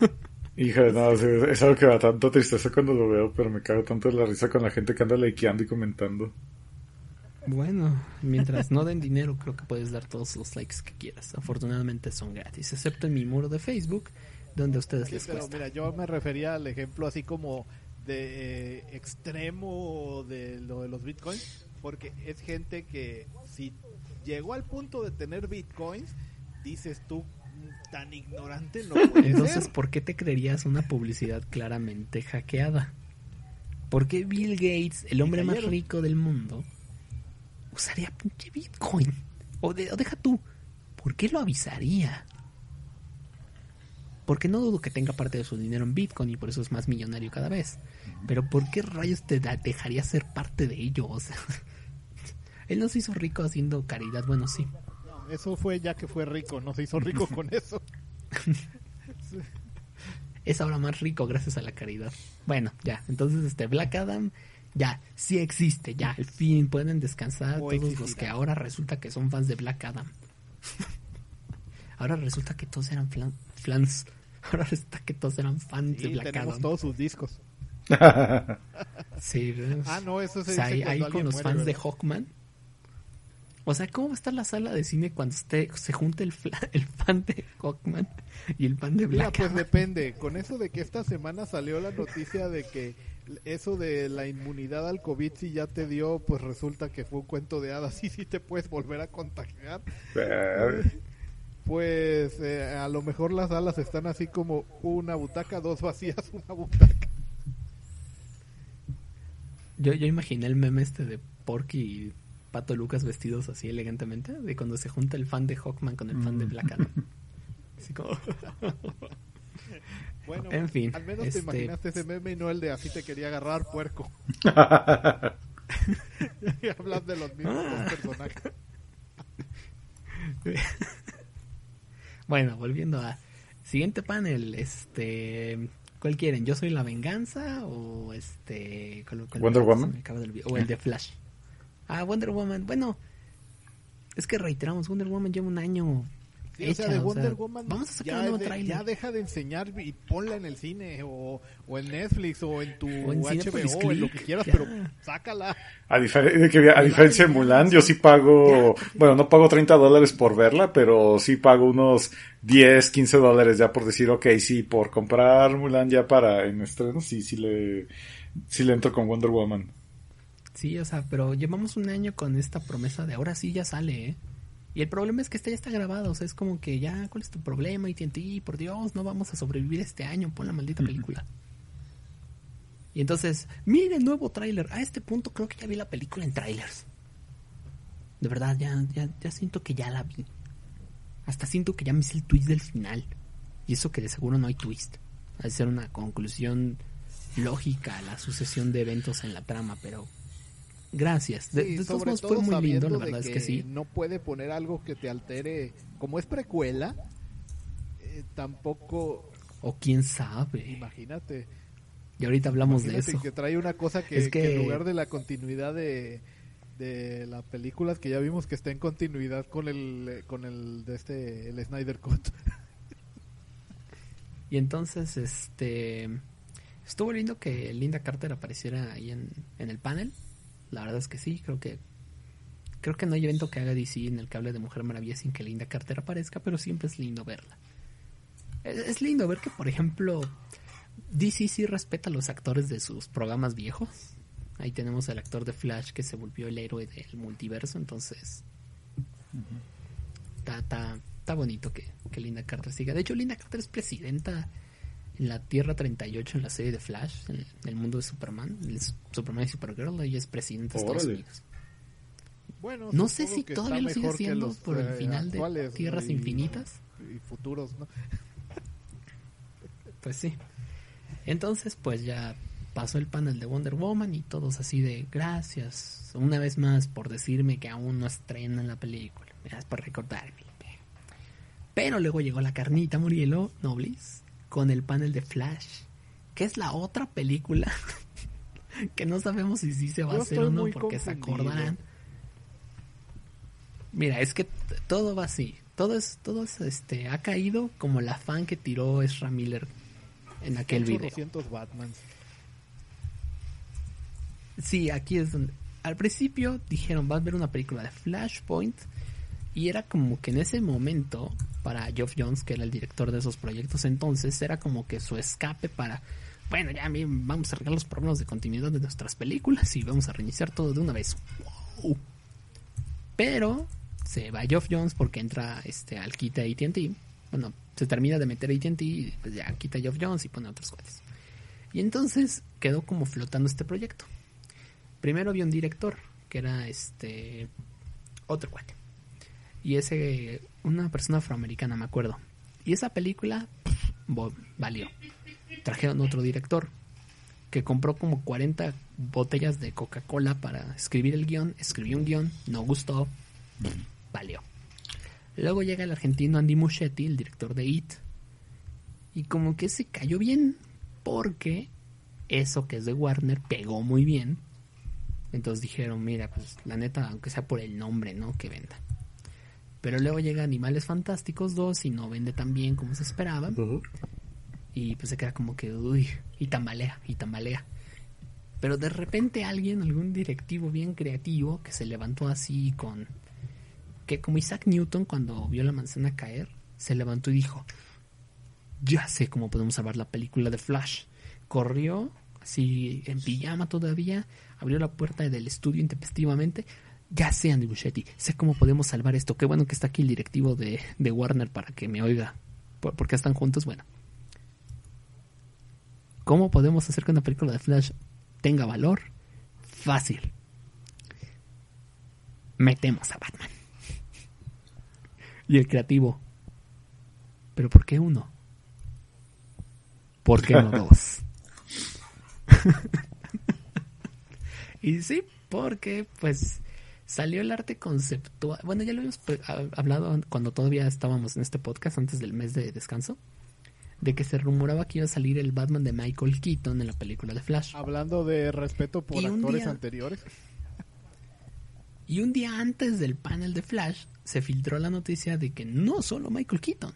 Hija, no, es, es algo que da tanto tristeza cuando lo veo, pero me cago tanto de la risa con la gente que anda likeando y comentando. Bueno, mientras no den dinero, creo que puedes dar todos los likes que quieras. Afortunadamente son gratis, excepto en mi muro de Facebook, donde a ustedes Sí, les pero cuesta. mira, yo me refería al ejemplo así como de eh, extremo de lo de los bitcoins, porque es gente que si llegó al punto de tener bitcoins, dices tú, "Mm, tan ignorante no puede Entonces, ser". ¿por qué te creerías una publicidad claramente hackeada? ¿Por qué Bill Gates, el hombre más rico del mundo, usaría pinche Bitcoin? O, de- o deja tú, ¿por qué lo avisaría? Porque no dudo que tenga parte de su dinero en Bitcoin y por eso es más millonario cada vez. Pero ¿por qué rayos te dejaría ser parte de ello? O sea, él no se hizo rico haciendo caridad, bueno, sí. No, eso fue ya que fue rico, no se hizo rico con eso. es ahora más rico gracias a la caridad. Bueno, ya, entonces este Black Adam ya sí existe, ya al fin pueden descansar todos los que ahora resulta que son fans de Black Adam. ahora resulta que todos eran flans, ahora resulta que todos eran fans de Black tenemos Adam. todos sus discos. Ah, no, eso se O sea, dice ahí, con los muere, fans de. Hawkman. O sea, ¿cómo va a estar la sala de cine cuando esté, se junte el, fan de Hawkman y el fan de Mira, Black pues Adam? depende. Con eso de que esta semana salió la noticia de que eso de la inmunidad al COVID si ya te dio, pues resulta que fue un cuento de hadas y sí te puedes volver a contagiar. Pues eh, a lo mejor las alas están así como una butaca, dos vacías, una butaca. Yo, yo imaginé el meme este de Porky y Pato Lucas vestidos así elegantemente, de cuando se junta el fan de Hawkman con el fan de Black Adam. Así como... Bueno, En fin, al menos este- te imaginaste ese meme y no el de así te quería agarrar puerco. y hablas de los mismos Ah. dos personajes. bueno, volviendo a... Siguiente panel, este... ¿Cuál quieren? ¿Yo soy la venganza o este... cuál- cuál- Wonder Woman. O el de Flash. Ah, Wonder Woman. Bueno, es que reiteramos, Wonder Woman lleva un año Sí, o sea, hecha, de o Wonder sea, Woman Vamos a sacar ya, un nuevo de- tráiler. ya deja de enseñar y ponla en el cine o, o en Netflix o en tu O en HBO o en lo que quieras, ya. pero sácala. A, difer- de que- a diferencia de Mulan, yo sí pago, bueno, no pago 30 dólares por verla, pero sí pago unos 10, 15 dólares ya por decir, ok, sí, por comprar Mulan ya para en estreno, sí, sí le, sí le entro con Wonder Woman. Sí, o sea, pero llevamos un año con esta promesa de ahora sí ya sale, ¿eh? Y el problema es que esta ya está grabada, o sea, es como que ya, ¿cuál es tu problema? Y TNT, por Dios, no vamos a sobrevivir este año, pon la maldita película. Y entonces, miren el nuevo tráiler. A este punto creo que ya vi la película en trailers. De verdad, ya, ya, ya siento que ya la vi. Hasta siento que ya me hice el twist del final. Y eso que de seguro no hay twist. Ha de ser una conclusión lógica a la sucesión de eventos en la trama, pero gracias. De, Sí, de todos modos todo fue muy lindo, la verdad es que sí. No puede poner algo que te altere, como es precuela, eh, tampoco, O quién sabe. imagínate, Y ahorita hablamos de eso. que trae una cosa que, Es que que- en lugar de la continuidad de de las películas que ya vimos que está en continuidad con el con el de este el Snyder Cut. Y entonces, este. Estuvo lindo que Linda Carter apareciera ahí en, en el panel. La verdad es que sí, creo que. Creo que no hay evento que haga DC en el que hable de Mujer Maravilla sin que Linda Carter aparezca, pero siempre es lindo verla. Es, es lindo ver que, por ejemplo, DC sí respeta a los actores de sus programas viejos. Ahí tenemos al actor de Flash que se volvió el héroe del multiverso, entonces. Está, bonito que, que Linda Carter siga. De hecho, Linda Carter es presidenta en la Tierra 38 en la serie de Flash, en el mundo de Superman. El Superman y Supergirl, ella es presidenta de Estados. Unidos. Bueno, No sé si que todavía lo sigue los, por el eh, final de Tierras y- Infinitas. Y futuros, ¿no? Pues sí. Entonces, pues ya pasó el panel de Wonder Woman y todos así de gracias una vez más por decirme que aún no estrenan la película. Gracias por recordarme. Pero luego llegó la carnita Murielo Noblis con el panel de Flash, que es la otra película que no sabemos si sí se va a hacer o no porque se acordarán. Mira, es que todo va así. Todo es, todo es, este, ha caído como la fan que tiró Ezra Miller en aquel video. 800 Batmans. Sí, aquí es donde. Al principio dijeron, va a haber una película de Flashpoint. Y era como que en ese momento, para Geoff Jones, que era el director de esos proyectos entonces, era como que su escape para. Bueno, ya vamos a arreglar los problemas de continuidad de nuestras películas y vamos a reiniciar todo de una vez. ¡Wow! Pero se va Geoff Jones porque entra este al quita AT&T. Bueno, se termina de meter AT&T y pues ya quita Geoff Jones y pone otros cuates. Y entonces quedó como flotando este proyecto. Primero había un director, que era este otro cuate. Y ese, una persona afroamericana, me acuerdo. Y esa película valió. Trajeron otro director, que compró como 40 botellas de Coca-Cola para escribir el guion. Escribió un guion, no gustó, valió. Luego llega el argentino Andy Muschietti, el director de It. Y como que se cayó bien, porque eso que es de Warner pegó muy bien. Entonces dijeron, mira, pues la neta, aunque sea por el nombre, ¿no? Que venda. Pero luego llega Animales Fantásticos 2 y no vende tan bien como se esperaba. Y pues se queda como que, uy, y tambalea, y tambalea. Pero de repente alguien, algún directivo bien creativo, que se levantó así con... Que como Isaac Newton cuando vio la manzana caer, se levantó y dijo, ya sé cómo podemos salvar la película de Flash. Corrió, así en pijama todavía, abrió la puerta del estudio intempestivamente. Ya sé, Andy Muschietti, sé cómo podemos salvar esto. Qué bueno que está aquí el directivo de, de Warner para que me oiga. Por- Porque están juntos, bueno. ¿Cómo podemos hacer que una película de Flash tenga valor? Fácil. Metemos a Batman. Y el creativo. ¿Pero por qué uno? ¿Por qué no dos? y sí, porque pues salió el arte conceptual. Bueno, ya lo habíamos ha- hablado cuando todavía estábamos en este podcast antes del mes de descanso. De que se rumoraba que iba a salir el Batman de Michael Keaton en la película de Flash. Hablando de respeto por Y actores día- anteriores. Y un día antes del panel de Flash se filtró la noticia de que no solo Michael Keaton,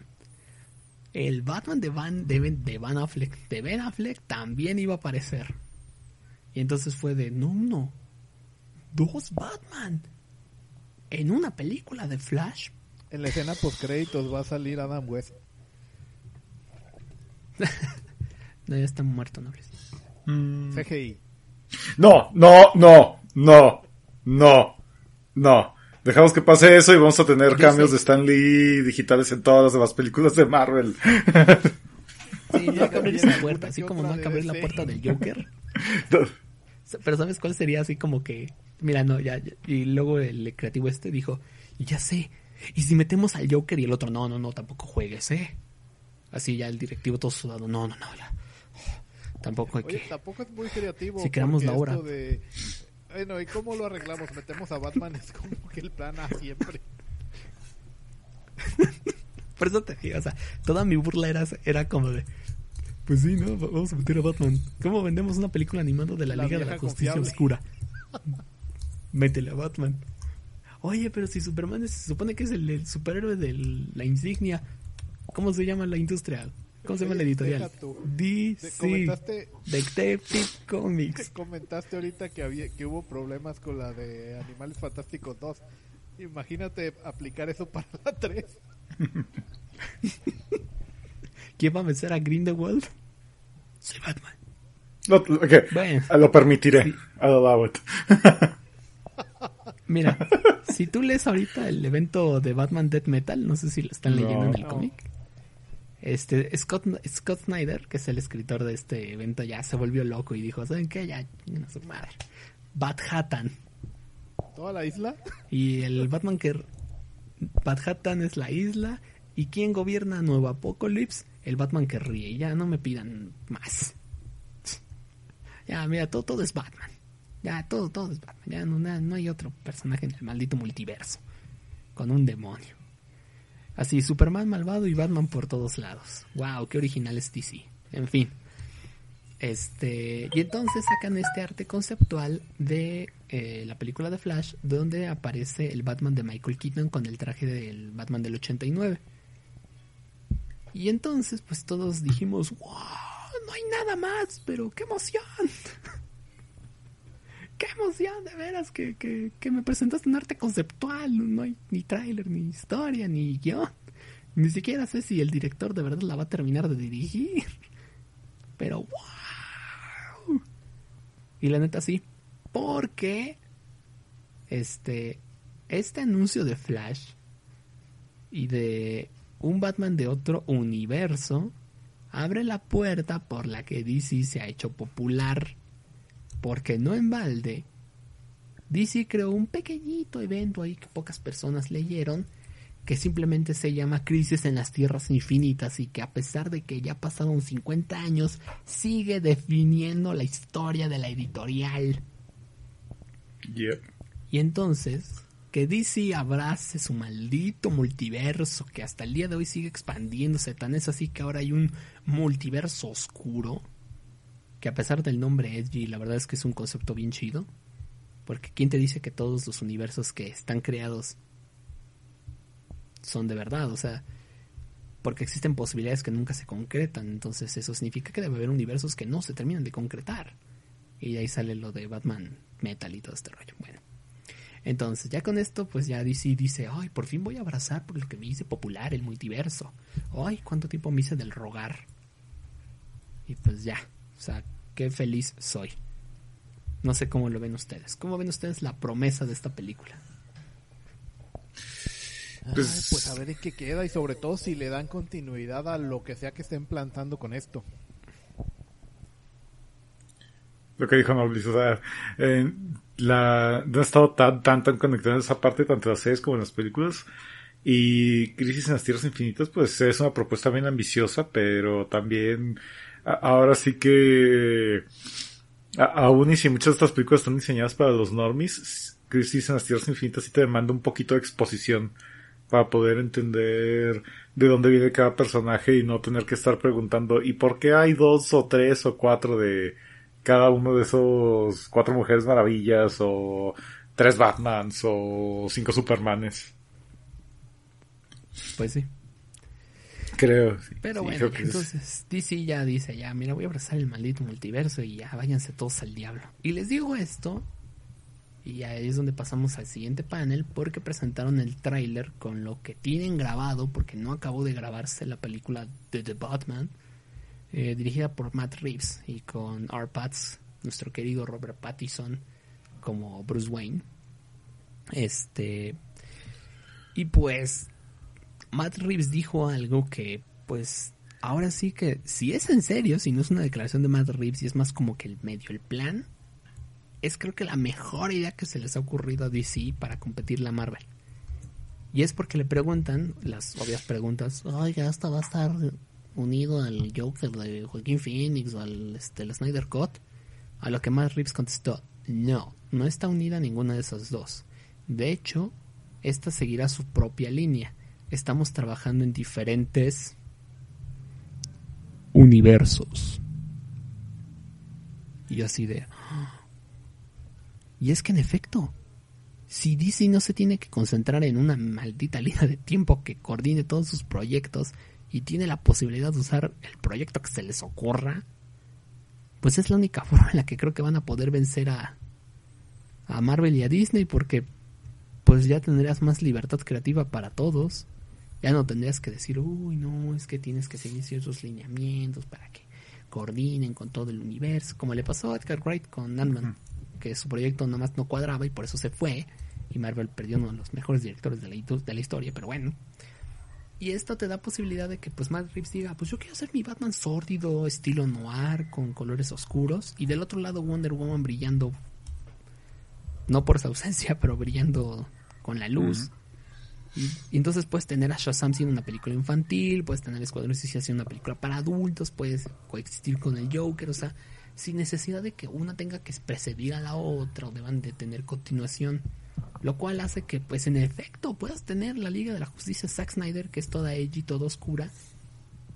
el Batman de Van, de, de Van Affleck, de Ben Affleck también iba a aparecer. Y entonces fue de, no, no, dos Batman en una película de Flash. En la escena post créditos va a salir Adam West. No, ya está muerto, no. Mm. CGI. No, no, no, no, no, no. Dejamos que pase eso y vamos a tener Yo cambios sé. de Stan Lee digitales en todas las demás películas de Marvel. Sí, no abrir esa puerta, así como no hay que abrir la puerta del Joker. Pero ¿sabes cuál sería así como que, mira, no, ya, ya- y luego el creativo este dijo, ya sé, y si metemos al Joker y el otro, no, no, no, tampoco juegues, ¿eh? Así ya el directivo todo sudado, no, no, no, ya. Tampoco hay Oye, que... tampoco es muy creativo. Si creamos la esto de- Bueno, ¿y cómo lo arreglamos? Metemos a Batman, es como que el plan A siempre. Por eso te digo, o sea, toda mi burla era, era como de, pues sí, ¿no? Va- Vamos a meter a Batman. ¿Cómo vendemos una película animada de la, La Liga de la Justicia confiable. Oscura? Métele a Batman. Oye, pero si Superman es- se supone que es el, el superhéroe de la insignia, ¿cómo se llama la industria? ¿Cómo se llama la Oye, editorial? DC. Detective Comics. comentaste ahorita que había que hubo problemas con la de Animales Fantásticos 2. Imagínate aplicar eso para la 3. ¿Quién va a vencer a Grindelwald? Soy Batman. No, ok, Bueno. lo permitiré. I'll allow it. Mira, si tú lees ahorita el evento de Batman Death Metal, no sé si lo están leyendo en el No. cómic. Este, Scott, Scott Snyder, que es el escritor de este evento, ya se volvió loco y dijo, ¿saben qué? Ya, a su madre. Bat Hattan ¿Toda la isla? Y el Batman que... Manhattan es la isla. ¿Y quién gobierna Nueva Apocalypse? El Batman que ríe. Ya no me pidan más. Ya, mira, todo, todo es Batman. Ya, todo, todo es Batman. Ya no, no hay otro personaje en el maldito multiverso. Con un demonio. Así, Superman malvado y Batman por todos lados. Wow, qué original es DC. En fin. Este, y entonces sacan este arte conceptual de eh, la película de Flash, donde aparece el Batman de Michael Keaton con el traje del Batman del 89. Y entonces, pues todos dijimos, wow, no hay nada más, pero qué emoción. qué emoción, de veras, que, que, que me presentaste un arte conceptual. No hay ni tráiler, ni historia, ni guion. Ni siquiera sé si el director de verdad la va a terminar de dirigir. Pero wow. Y la neta sí. Porque este este anuncio de Flash y de un Batman de otro universo abre la puerta por la que DC se ha hecho popular. Porque no en balde, DC creó un pequeñito evento ahí que pocas personas leyeron, que simplemente se llama Crisis en las Tierras Infinitas y que a pesar de que ya pasaron 50 años, sigue definiendo la historia de la editorial. Y entonces, que DC abrace su maldito multiverso que hasta el día de hoy sigue expandiéndose, tan es así que ahora hay un multiverso oscuro, que a pesar del nombre Edgy, la verdad es que es un concepto bien chido, porque ¿quién te dice que todos los universos que están creados son de verdad? O sea, porque existen posibilidades que nunca se concretan, entonces eso significa que debe haber universos que no se terminan de concretar. Y ahí sale lo de Batman Metal y todo este rollo. Bueno. Entonces, ya con esto, pues ya DC dice, ay, por fin voy a abrazar por lo que me hice popular, el multiverso. Ay, cuánto tiempo me hice del rogar. Y pues ya, o sea, qué feliz soy. No sé cómo lo ven ustedes. ¿Cómo ven ustedes la promesa de esta película? Pues, Ay, pues a ver en qué queda y sobre todo si le dan continuidad a lo que sea que estén plantando con esto. Lo que dijo Mauricio, o sea, eh, la, no ha estado tan, tan, tan conectado en esa parte, tanto en las series como en las películas. Y Crisis en las Tierras Infinitas, pues es una propuesta bien ambiciosa, pero también ahora sí que aún y si muchas de estas películas están diseñadas para los normies, Crisis en las Tierras Infinitas sí te demanda un poquito de exposición para poder entender de dónde viene cada personaje y no tener que estar preguntando ¿y por qué hay dos o tres o cuatro de cada uno de esos cuatro mujeres maravillas o tres Batmans o cinco Supermanes? Pues sí. Creo. sí, Pero sí, bueno, es- entonces DC ya dice, ya, mira, voy a abrazar el maldito multiverso y ya, váyanse todos al diablo. Y les digo esto, y ahí es donde pasamos al siguiente panel, porque presentaron el tráiler con lo que tienen grabado, porque no acabó de grabarse la película de The Batman, eh, dirigida por Matt Reeves y con R. Pats, nuestro querido Robert Pattinson, como Bruce Wayne. Este... Y pues Matt Reeves dijo algo que, pues, ahora sí que, si es en serio, si no es una declaración de Matt Reeves y es más como que el medio, el plan, es creo que la mejor idea que se les ha ocurrido a DC para competir la Marvel. Y es porque le preguntan, las obvias preguntas, oiga, ¿esta va a estar unido al Joker de Joaquín Phoenix o al este, el Snyder Cut? A lo que Matt Reeves contestó, no, no está unida a ninguna de esas dos. De hecho, esta seguirá su propia línea. Estamos trabajando en diferentes universos. Y así de... "Ah". Y es que en efecto, si DC no se tiene que concentrar en una maldita línea de tiempo que coordine todos sus proyectos y tiene la posibilidad de usar el proyecto que se les ocurra, pues es la única forma en la que creo que van a poder vencer a, a Marvel y a Disney porque pues ya tendrías más libertad creativa para todos. Ya no tendrías que decir, uy, no, es que tienes que seguir ciertos lineamientos para que coordinen con todo el universo, como le pasó a Edgar Wright con Ant-Man, que su proyecto nomás no cuadraba y por eso se fue, y Marvel perdió uno de los mejores directores de la, de la historia, pero bueno. Y esto te da posibilidad de que pues Matt Reeves diga, pues yo quiero hacer mi Batman sórdido, estilo noir, con colores oscuros, y del otro lado Wonder Woman brillando no por su ausencia, pero brillando con la luz. Y, y entonces puedes tener a Shazam siendo una película infantil, puedes tener a Escuadrón Suicida siendo una película para adultos, puedes coexistir con el Joker, o sea, sin necesidad de que una tenga que preceder a la otra o deban de tener continuación. Lo cual hace que, pues en efecto, puedas tener la Liga de la Justicia Zack Snyder, que es toda edgy, toda oscura,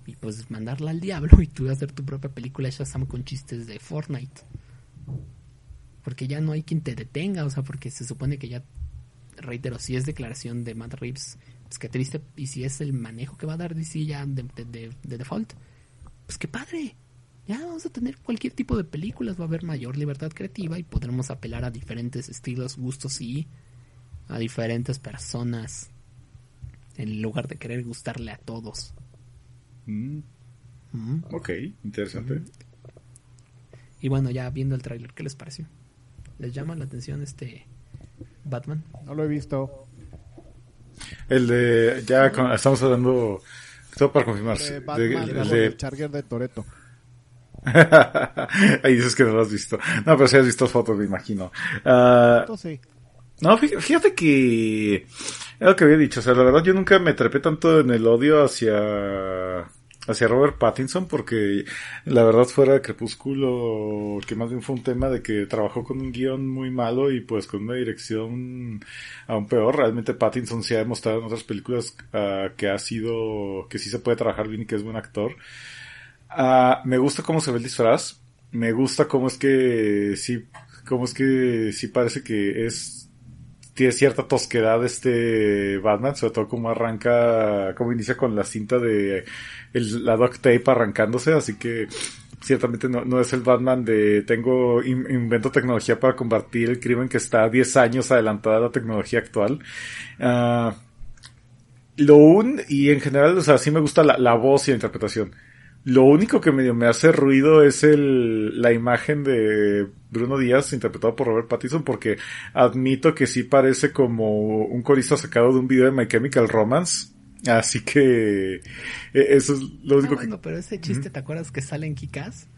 y pues mandarla al diablo y tú hacer tu propia película de Shazam con chistes de Fortnite. Porque ya no hay quien te detenga, o sea, porque se supone que ya, reitero, si es declaración de Matt Reeves, pues qué triste, y si es el manejo que va a dar DC ya de, de, de, de default, pues qué padre. Ya vamos a tener cualquier tipo de películas, va a haber mayor libertad creativa y podremos apelar a diferentes estilos, gustos y a diferentes personas en lugar de querer gustarle a todos. Mm, Mm. ok, interesante. Y bueno, ya viendo el tráiler, ¿qué les pareció? ¿Les llama la atención este Batman? No lo he visto. El de, ya con- estamos hablando, todo para confirmar. De de- Batman el con de- el Charger de Toreto. Ahí dices que no lo has visto. No, pero sí has visto fotos, me imagino. Entonces, sí. no, fí- fíjate que es lo que había dicho. O sea, la verdad yo nunca me trepé tanto en el odio hacia hacia Robert Pattinson porque la verdad fuera de Crepúsculo que más bien fue un tema de que trabajó con un guion muy malo y pues con una dirección aún peor. Realmente Pattinson se ha demostrado en otras películas ah, que ha sido que sí se puede trabajar bien y que es buen actor. Ah, me gusta cómo se ve el disfraz. Me gusta cómo es que sí, cómo es que sí parece que es tiene cierta tosquedad este Batman, sobre todo como arranca, como inicia con la cinta de el, la duct tape arrancándose, así que ciertamente no, no es el Batman de tengo in- invento tecnología para combatir el crimen que está 10 años adelantada a la tecnología actual. Ah, lo un, y en general, o sea, sí me gusta la, la voz y la interpretación. Lo único que medio me hace ruido es el, la imagen de Bruno Díaz interpretado por Robert Pattinson porque admito que sí parece como un corista sacado de un video de My Chemical Romance. Así que eh, eso es lo Ah, único que... bueno, pero ese chiste, ¿te acuerdas que sale en Kikas?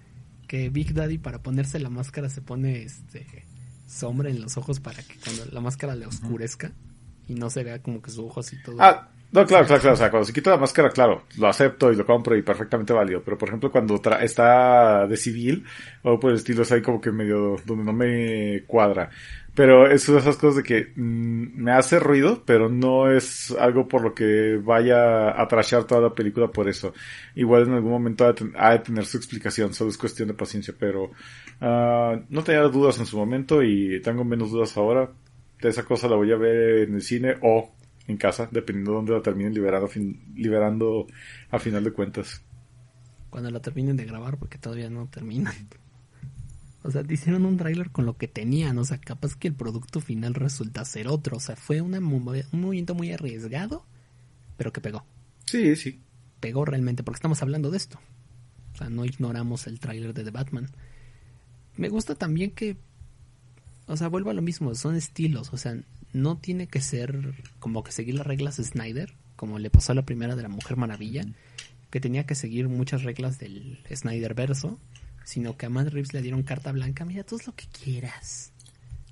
Que Big Daddy para ponerse la máscara se pone este sombra en los ojos para que cuando la máscara le oscurezca y no se vea como que su ojo así todo. Ah, no, claro, claro, claro. O sea, cuando se quita la máscara, claro, lo acepto y lo compro y perfectamente válido. Pero, por ejemplo, cuando está de civil o por el estilo, es ahí como que medio donde no me cuadra. Pero es una de esas cosas de que mm, me hace ruido, pero no es algo por lo que vaya a trashar toda la película por eso. Igual en algún momento ha de, ten- ha de tener su explicación, solo es cuestión de paciencia. Pero ah, no tenía dudas en su momento y tengo menos dudas ahora. De esa cosa la voy a ver en el cine o en casa, dependiendo de dónde la terminen liberando, fin- liberando a final de cuentas. Cuando la terminen de grabar porque todavía no terminan. O sea, te hicieron un tráiler con lo que tenían, o sea, capaz que el producto final resulta ser otro, o sea, fue una un movimiento muy arriesgado, pero que pegó. Sí, sí. pegó realmente, porque estamos hablando de esto. O sea, no ignoramos el tráiler de The Batman. Me gusta también que, o sea, vuelvo a lo mismo, son estilos, o sea, no tiene que ser como que seguir las reglas de Snyder, como le pasó a la primera de la Mujer Maravilla, que tenía que seguir muchas reglas del Snyder verso, sino que a Matt Reeves le dieron carta blanca, mira, tú haz lo que quieras.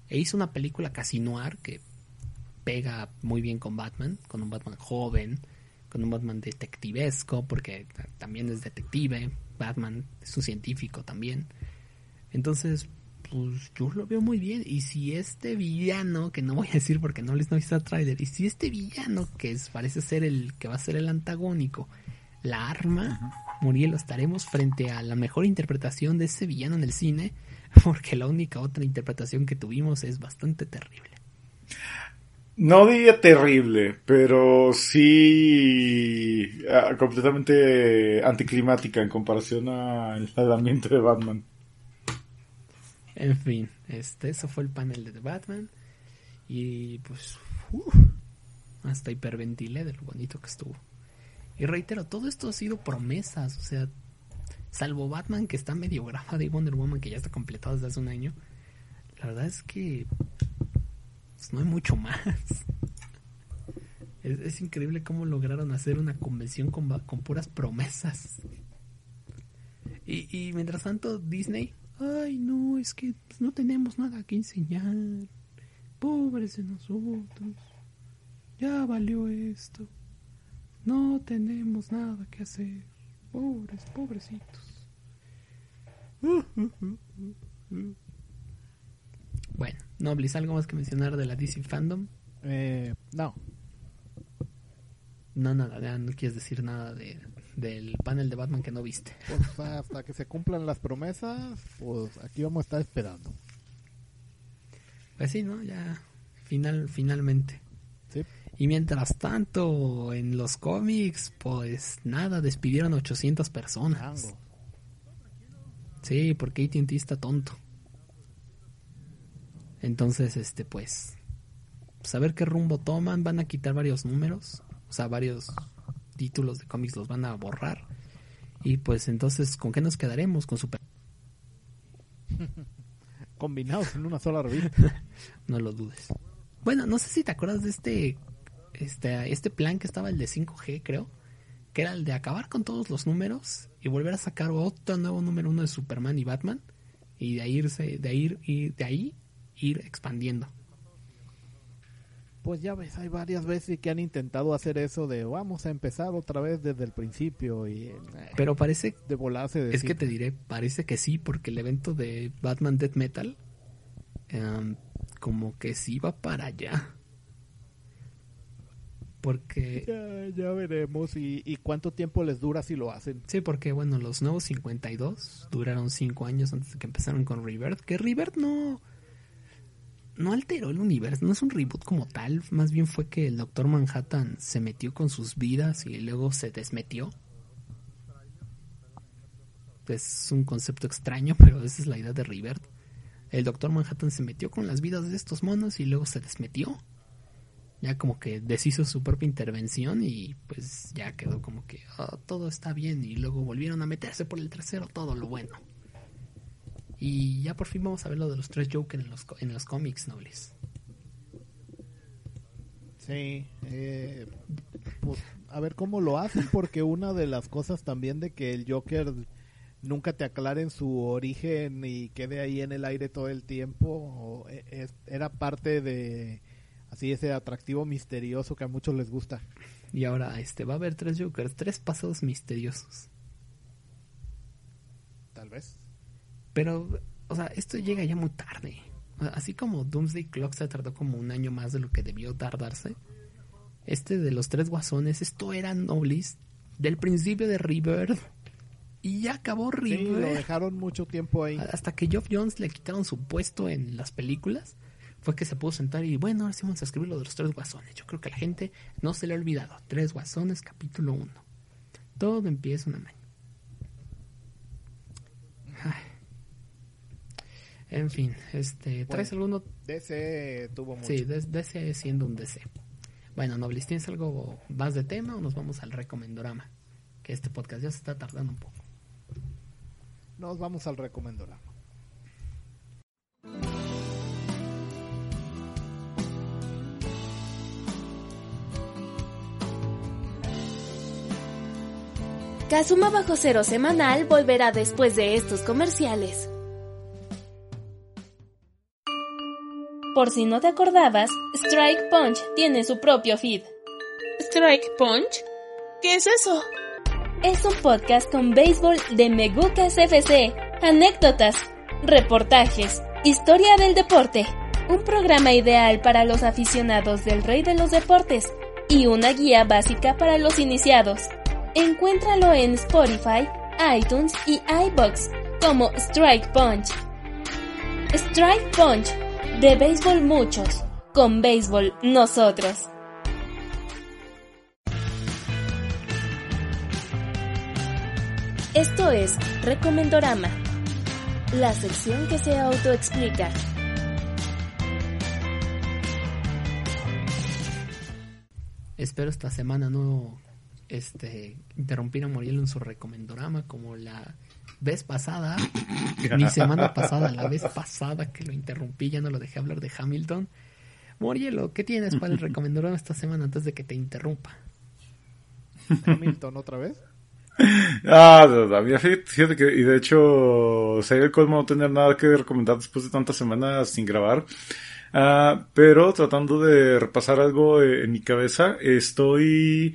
E hizo una película casi noir que pega muy bien con Batman, con un Batman joven, con un Batman detectivesco, porque ta- también es detective, Batman es un científico también. Entonces, pues yo lo veo muy bien. Y si este villano, que no voy a decir porque no les no visto trailer, y si este villano, que es, parece ser el que va a ser el antagónico, la arma, Muriel, estaremos frente a la mejor interpretación de ese villano en el cine, porque la única otra interpretación que tuvimos es bastante terrible. No diría terrible, pero sí ah, completamente anticlimática en comparación al ambiente de Batman. En fin, este, eso fue el panel de The Batman. Y pues, hasta hiperventilé de lo bonito que estuvo. Y reitero, todo esto ha sido promesas, o sea, salvo Batman que está medio grabado y Wonder Woman que ya está completado desde hace un año. La verdad es que pues, no hay mucho más. Es, es increíble cómo lograron hacer una convención con, con puras promesas. Y, y mientras tanto, Disney, ay no, es que no tenemos nada que enseñar. Pobres de nosotros. Ya valió esto. No tenemos nada que hacer. Pobres, pobrecitos. Bueno, Noblis, ¿algo más que mencionar de la DC Fandom? Eh, no, No, nada, ya no quieres decir nada de, del panel de Batman que no viste. pues hasta que se cumplan las promesas, pues aquí vamos a estar esperando. Pues sí, ¿no? Ya, final, finalmente. Sí. Y mientras tanto, en los cómics, pues nada, despidieron 800 personas. Chango. Sí, porque AT&T está tonto. Entonces, este, pues, saber qué rumbo toman, van a quitar varios números, o sea, varios títulos de cómics los van a borrar. Y pues entonces, ¿con qué nos quedaremos? Con Super... Combinados en una sola revista. No lo dudes. Bueno, no sé si te acuerdas de este, este, este plan que estaba el de 5G, creo. Que era el de acabar con todos los números y volver a sacar otro nuevo número uno de Superman y Batman. Y de ahí irse, de ahí, ir- de ahí ir expandiendo. Pues ya ves, hay varias veces que han intentado hacer eso de vamos a empezar otra vez desde el principio y eh, Pero parece, de volarse de es que te diré, parece que sí, porque el evento de Batman Death Metal, em, como que sí va para allá. Porque ya, ya veremos y, y cuánto tiempo les dura si lo hacen. Sí, porque bueno, los nuevos 52 duraron 5 años antes de que empezaron con Rebirth. Que Rebirth no. No alteró el universo, no es un reboot como tal. Más bien fue que el Doctor Manhattan se metió con sus vidas y luego se desmetió. Es un concepto extraño, pero esa es la idea de Rebirth. El Doctor Manhattan se metió con las vidas de estos monos y luego se desmetió. Ya como que deshizo su propia intervención y pues ya quedó como que "Ah, todo está bien y luego volvieron a meterse por el trasero todo lo bueno. Y ya por fin vamos a ver lo de los tres Joker en los, en los cómics, nobles. Sí, eh, pues a ver cómo lo hacen porque una de las cosas también de que el Joker nunca te aclaren su origen y quede ahí en el aire todo el tiempo es- era parte de así ese atractivo misterioso que a muchos les gusta. Y ahora este va a haber tres Jokers, tres pasados misteriosos. Tal vez. Pero, o sea, esto llega ya muy tarde. O sea, Así como Doomsday Clock se tardó como un año más de lo que debió tardarse. Este de los tres guasones, esto era Noblis del principio de Rebirth. Y ya acabó Sí, lo dejaron mucho tiempo ahí. Hasta que Geoff Jones le quitaron su puesto en las películas, fue que se pudo sentar y bueno, ahora sí vamos a escribir lo de los tres guasones. Yo creo que a la gente no se le ha olvidado. Tres guasones, capítulo 1. Todo empieza una mañana. En fin, este, ¿traes alguno? DC tuvo mucho. Sí, de- DC siendo un DC. Bueno, Noblis, ¿tienes algo más de tema o nos vamos al recomendorama? Que este podcast ya se está tardando un poco. Nos vamos al recomendorama. Kazuma Bajo Cero Semanal volverá después de estos comerciales. Por si no te acordabas, Strike Punch tiene su propio feed. ¿Strike Punch? ¿Qué es eso? Es un podcast con béisbol de Megucas FC, anécdotas, reportajes, historia del deporte, un programa ideal para los aficionados del rey de los deportes y una guía básica para los iniciados. Encuéntralo en Spotify, iTunes y iBox como Strike Punch. Strike Punch, de béisbol muchos, con béisbol nosotros. Esto es Recomendorama, la sección que se autoexplica. Espero esta semana no este interrumpir a Muriel en su recomendorama como la vez pasada, ni semana pasada, la vez pasada que lo interrumpí, ya no lo dejé hablar de Hamilton. Murielo, ¿qué tienes para el recomendorama esta semana antes de que te interrumpa? Hamilton otra vez. Ah, de verdad, mira, fíjate, fíjate que, y de hecho, sería el colmo no tener nada que recomendar después de tantas semanas sin grabar. Ah, pero tratando de repasar algo eh, en mi cabeza, estoy...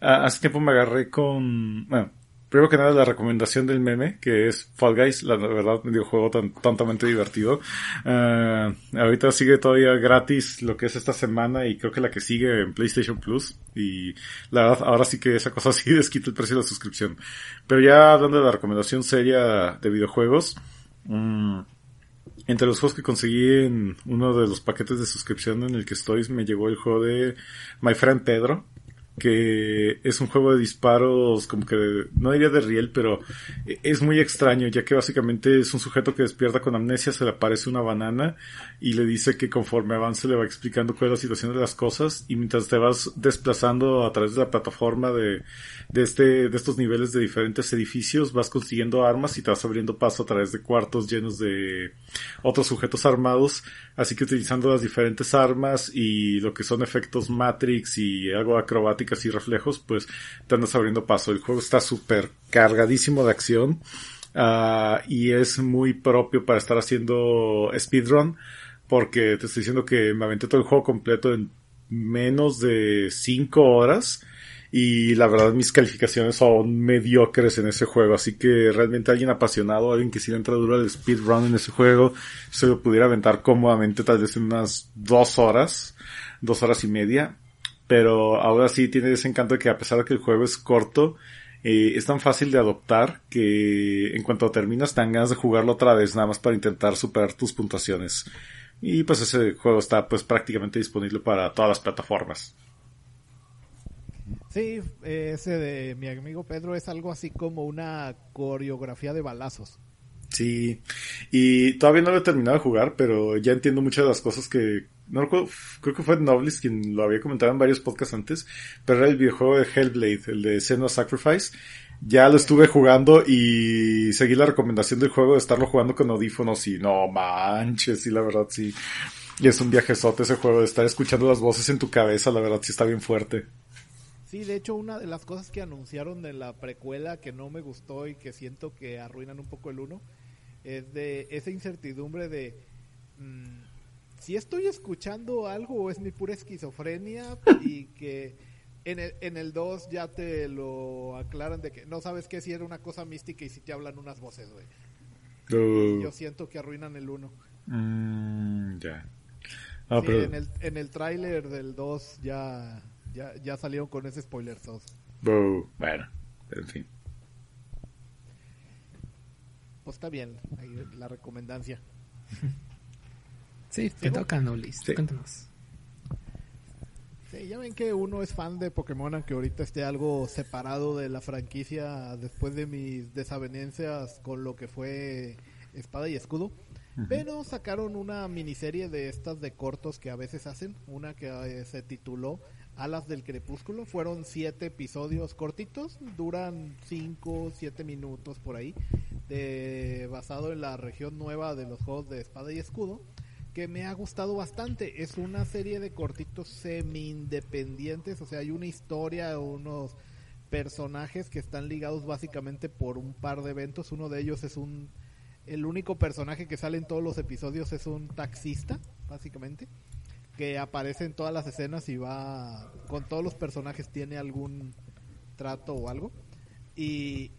ah, hace tiempo me agarré con... Bueno, primero que nada la recomendación del meme, que es Fall Guys, la verdad, un videojuego tan tontamente divertido. Ah, ahorita sigue todavía gratis lo que es esta semana y creo que la que sigue en PlayStation Plus. Y la verdad, ahora sí que esa cosa sí desquita el precio de la suscripción. Pero ya hablando de la recomendación seria de videojuegos, mm, entre los juegos que conseguí en uno de los paquetes de suscripción en el que estoy, me llegó el juego de My Friend Pedro, que es un juego de disparos como que no diría de riel, pero es muy extraño, ya que básicamente es un sujeto que despierta con amnesia, se le aparece una banana y le dice que conforme avance le va explicando cuál es la situación de las cosas y mientras te vas desplazando a través de la plataforma de, de este, de estos niveles de diferentes edificios, vas consiguiendo armas y te vas abriendo paso a través de cuartos llenos de otros sujetos armados, así que utilizando las diferentes armas y lo que son efectos Matrix y algo y reflejos, pues te andas abriendo paso. El juego está súper cargadísimo de acción ah, y es muy propio para estar haciendo speedrun porque te estoy diciendo que me aventé todo el juego completo en menos de 5 horas y la verdad mis calificaciones son mediocres en ese juego, así que realmente alguien apasionado, alguien que si le entra duro al speedrun en ese juego, se lo pudiera aventar cómodamente tal vez en unas dos horas, dos horas y media, pero ahora sí tiene ese encanto de que a pesar de que el juego es corto, eh, es tan fácil de adoptar que en cuanto terminas te dan ganas de jugarlo otra vez nada más para intentar superar tus puntuaciones. Y pues ese juego está pues prácticamente disponible para todas las plataformas. Sí, ese de mi amigo Pedro es algo así como una coreografía de balazos. Sí, y todavía no lo he terminado de jugar, pero ya entiendo muchas de las cosas que... No recuerdo, creo que fue Noblis quien lo había comentado en varios podcasts antes, pero era el videojuego de Hellblade, el de Senua Sacrifice. Ya lo estuve jugando y seguí la recomendación del juego de estarlo jugando con audífonos y no manches, sí, la verdad sí. Y es un viajezote ese juego de estar escuchando las voces en tu cabeza, la verdad sí está bien fuerte. Sí, de hecho una de las cosas que anunciaron de la precuela que no me gustó y que siento que arruinan un poco el uno es de esa incertidumbre de mm, si estoy escuchando algo o es mi pura esquizofrenia y que en el, en el 2 ya te lo aclaran de que no sabes qué si era una cosa mística y si te hablan unas voces, güey. Uh, Yo siento que arruinan el 1. mm, ya. Ah, Sí, pero- en el, en el tráiler del 2 ya, ya, ya salieron con ese spoiler sos. Uh, bueno, en fin. Pues está bien, ahí la recomendancia. Sí, te ¿Sigo? toca, Nolis. Sí. Cuéntanos. Sí, ya ven que uno es fan de Pokémon, aunque ahorita esté algo separado de la franquicia después de mis desavenencias con lo que fue Espada y Escudo. Pero sacaron una miniserie de estas de cortos que a veces hacen, una que eh, se tituló Alas del Crepúsculo. Fueron siete episodios cortitos, duran cinco, siete minutos por ahí, de, basado en la región nueva de los juegos de Espada y Escudo que me ha gustado bastante. Es una serie de cortitos semi-independientes, o sea, hay una historia, unos personajes que están ligados básicamente por un par de eventos. Uno de ellos es un... El único personaje que sale en todos los episodios es un taxista, básicamente, que aparece en todas las escenas y va... Con todos los personajes tiene algún trato o algo. Y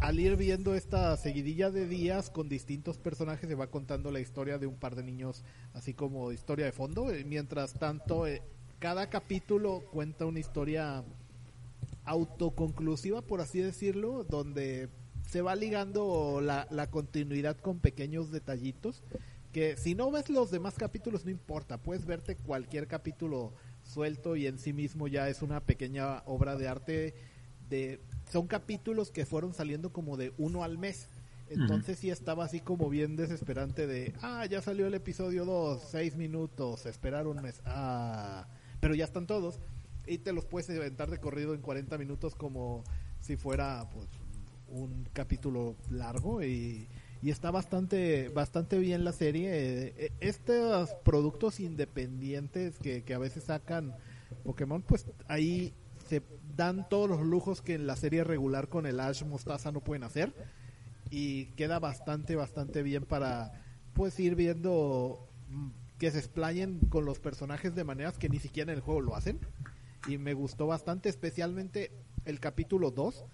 al ir viendo esta seguidilla de días con distintos personajes se va contando la historia de un par de niños, así como historia de fondo. Eh, Mientras tanto, eh, cada capítulo cuenta una historia autoconclusiva, por así decirlo, donde se va ligando la, la continuidad con pequeños detallitos. Que si no ves los demás capítulos, no importa, puedes verte cualquier capítulo suelto y en sí mismo ya es una pequeña obra de arte de son capítulos que fueron saliendo como de uno al mes. Entonces sí estaba así como bien desesperante de, ah, ya salió el episodio 2, seis minutos, esperar un mes, ah, pero ya están todos. Y te los puedes inventar de corrido en 40 minutos como si fuera pues un capítulo largo y, y está bastante bastante bien la serie. Eh, eh, Estos productos independientes que, que a veces sacan Pokémon, pues ahí se dan todos los lujos que en la serie regular con el Ash Mostaza no pueden hacer y queda bastante bastante bien para pues ir viendo mm, que se explayen con los personajes de maneras que ni siquiera en el juego lo hacen. Y me gustó bastante, especialmente el capítulo 2.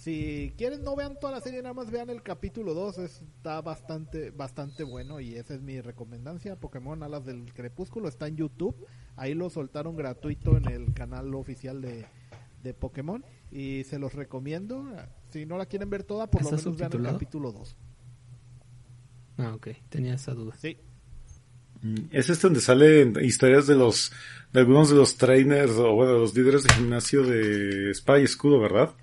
Si quieren no vean toda la serie, nada más vean el capítulo 2, está bastante bastante bueno y esa es mi recomendancia. Pokémon Alas del Crepúsculo está en YouTube, ahí lo soltaron gratuito en el canal oficial de, de Pokémon y se los recomiendo. Si no la quieren ver toda, por lo ¿Está menos vean el capítulo 2. Ah, ok, tenía esa duda. Sí, Mm, Es este donde salen historias de los, de algunos de los trainers o bueno, de los líderes de gimnasio de Espada y Escudo, ¿verdad?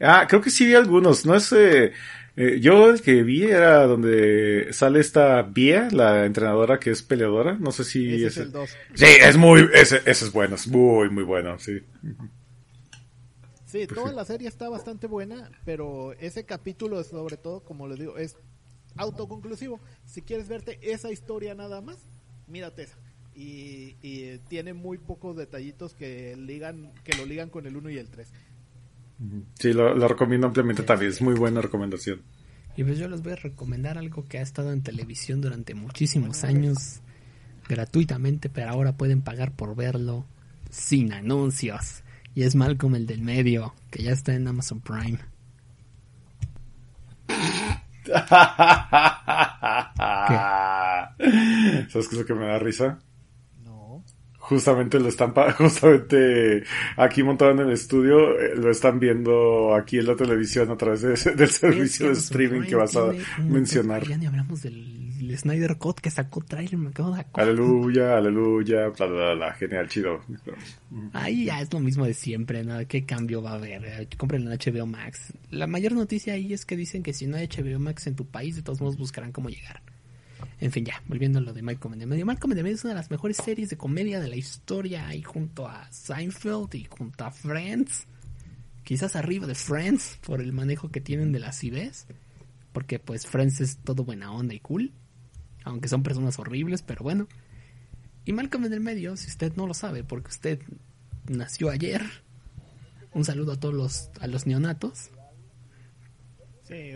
Ah, creo que sí vi algunos, no es, eh, eh, yo el que vi era donde sale esta Bia, la entrenadora que es peleadora, no sé si Ese es el 2. Sí, es muy, ese, ese es bueno, es muy, muy bueno, sí. Sí, toda la serie está bastante buena, pero ese capítulo, sobre todo, como les digo, es autoconclusivo. Si quieres verte esa historia nada más, mírate esa. Y, y tiene muy pocos detallitos que ligan que lo ligan con el 1 y el 3. Sí, lo, lo recomiendo ampliamente también, es muy buena recomendación. Y pues yo les voy a recomendar algo que ha estado en televisión durante muchísimos años gratuitamente, pero ahora pueden pagar por verlo sin anuncios. Y es Malcolm el del medio, que ya está en Amazon Prime. ¿Sabes qué es lo que me da risa? Justamente lo están, justamente aquí montado en el estudio, eh, lo están viendo aquí en la televisión a través de del servicio de streaming que vas a mencionar. Ya ni hablamos del Snyder Cut que sacó trailer, me acabo de acordar. Aleluya, aleluya, bla, bla, bla, bla, genial, chido. Ahí ya es lo mismo de siempre, ¿no? ¿Qué cambio va a haber? Eh, Compren en HBO Max. La mayor noticia ahí es que dicen que si no hay HBO Max en tu país, de todos modos buscarán cómo llegar. En fin, ya, volviendo a lo de Malcolm en el medio. Malcolm en el medio es una de las mejores series de comedia de la historia, ahí junto a Seinfeld y junto a Friends. Quizás arriba de Friends, por el manejo que tienen de la acidez. Porque pues Friends es todo buena onda y cool. Aunque son personas horribles, pero bueno. Y Malcolm en el medio, si usted no lo sabe, porque usted nació ayer. Un saludo a todos los, a los neonatos. Sí,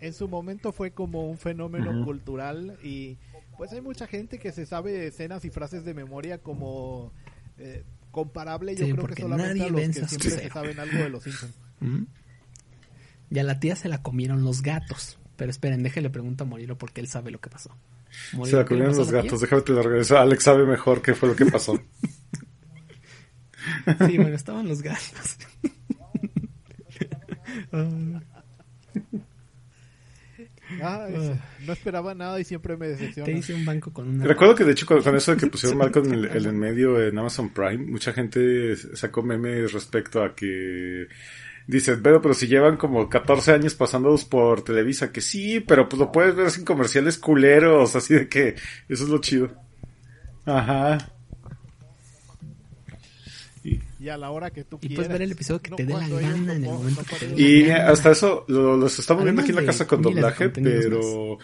en su momento fue como un fenómeno cultural y pues hay mucha gente que se sabe escenas y frases de memoria como eh, comparable yo Sí, creo que solamente nadie a los que siempre se saben algo de los Simpsons. ¿Mm? Y a la tía se la comieron los gatos. Pero esperen, déjele pregunto a Morilo porque él sabe lo que pasó. Se la ¿qué le comieron los la gatos, déjame te lo regreso. Alex sabe mejor qué fue lo que pasó. Sí, bueno, estaban los gatos. Ah, es- no esperaba nada y siempre me te decepciona. hice un banco con una... Recuerdo que de hecho con, con eso de que pusieron Malcolm en el, el en medio en Amazon Prime, mucha gente sacó memes respecto a que dices, pero, pero si llevan como 14 años pasándolos por Televisa, que sí, pero pues lo puedes ver sin comerciales culeros, así de que eso es lo chido. Ajá. Y a la hora que tú Y quieras. puedes ver el episodio que No te dé la gana en el momento no que te Y gana. hasta eso lo- los estamos viendo aquí en la casa con doblaje, pero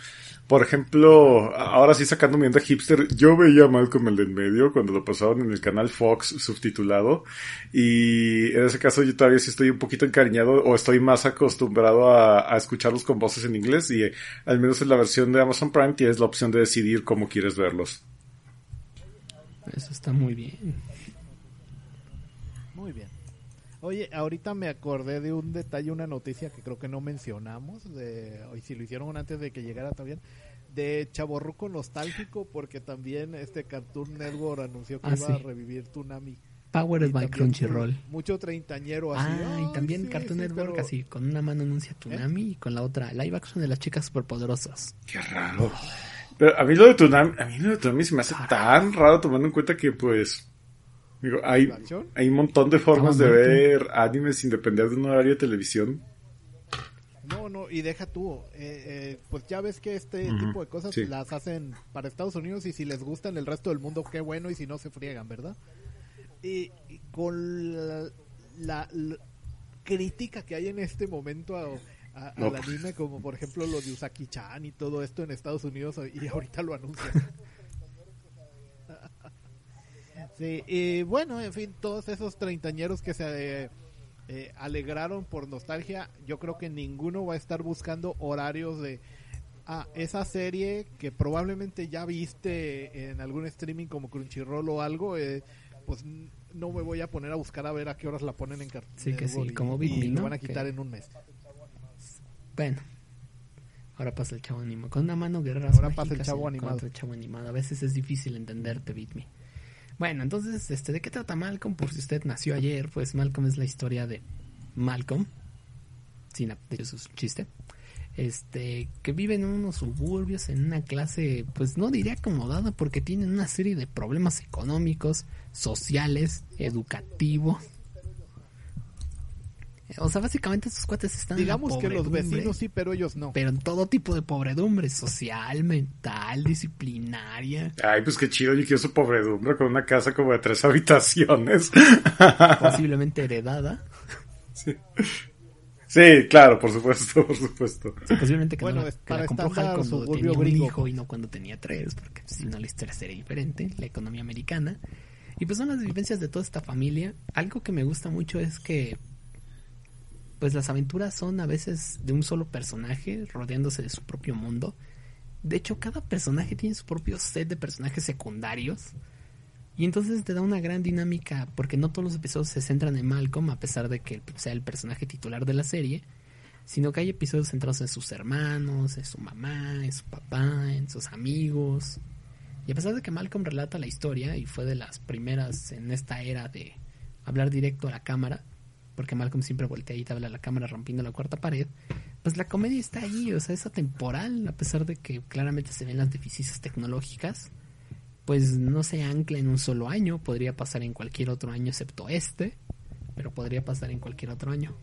por ejemplo, ahora sí sacando mi onda hipster, yo veía Malcolm el de en medio cuando lo pasaban en el canal Fox subtitulado y en ese caso yo todavía sí estoy un poquito encariñado o estoy más acostumbrado a, a escucharlos con voces en inglés y eh, al menos en la versión de Amazon Prime tienes la opción de decidir cómo quieres verlos. Eso está muy bien. Oye, ahorita me acordé de un detalle, una noticia que creo que no mencionamos, de, y si lo hicieron antes de que llegara también, de Chaborruco Nostálgico, porque también este Cartoon Network anunció que Ah, iba a revivir Toonami. Powered by Crunchyroll. Mucho treintañero así. Ah, "Ay, y también sí, Cartoon sí, Network pero- ¿Eh? así, con una mano anuncia Tsunami y con la otra live action de las chicas superpoderosas. Qué raro. Pero a mí lo de Tsunami, a mí lo de Tsunami se me hace tan raro tomando en cuenta que pues digo, hay, hay un montón de formas de ver animes sin depender de un horario de televisión. No, no, y deja tú, eh, eh, pues ya ves que este tipo de cosas sí. las hacen para Estados Unidos y si les gustan el resto del mundo, qué bueno, y si no se friegan, ¿verdad? Y, y con la, la- la crítica que hay en este momento a, a- No, al pues. anime, como por ejemplo lo de Usaki-chan y todo esto en Estados Unidos, y ahorita lo anuncian. Sí, y bueno, en fin, todos esos treintañeros que se eh, eh, alegraron por nostalgia, yo creo que ninguno va a estar buscando horarios de Ah, esa serie que probablemente ya viste en algún streaming como Crunchyroll o algo, eh, pues no me voy a poner a buscar a ver a qué horas la ponen en Cartoon Sí, que sí, y- como y, Big lo ¿no? van a quitar Que- en un mes. Bueno. Ahora pasa el chavo animado. Con una mano guerra. Ahora pasa el chavo animado. El chavo animado. A veces es difícil entenderte, Beat Me. Bueno, entonces, este, ¿de qué trata Malcolm? Por si usted nació ayer, pues Malcolm es la historia de Malcolm. Sin de hecho, chiste. Este, que vive en unos suburbios, en una clase, pues no diría acomodada, porque tienen una serie de problemas económicos, sociales, educativos. O sea, básicamente estos cuates están Digamos que los vecinos sí, pero ellos no. pero en todo tipo de pobredumbre, social, mental, disciplinaria, Ay, pues qué chido, yo quiero su pobredumbre con una casa como de tres habitaciones. posiblemente heredada, Sí, claro, por supuesto, por supuesto. posiblemente que, Bueno, no la, es que la para compró Hal cuando tenía un gringo. hijo y no cuando tenía tres, porque si no la historia sería diferente, la economía americana. Y pues son las vivencias de toda esta familia. Algo que me gusta mucho es que pues las aventuras son a veces de un solo personaje rodeándose de su propio mundo. De hecho, cada personaje tiene su propio set de personajes secundarios. Y entonces te da una gran dinámica, porque no todos los episodios se centran en Malcolm, a pesar de que sea el personaje titular de la serie, sino que hay episodios centrados en sus hermanos, en su mamá, en su papá, en sus amigos. Y a pesar de que Malcolm relata la historia y fue de las primeras en esta era de hablar directo a la cámara, porque Malcolm siempre voltea y te habla a la cámara rompiendo la cuarta pared, pues la comedia está ahí, o sea, es atemporal, a pesar de que claramente se ven las deficiencias tecnológicas, pues no se ancla en un solo año, podría pasar en cualquier otro año excepto este, pero podría pasar en cualquier otro año.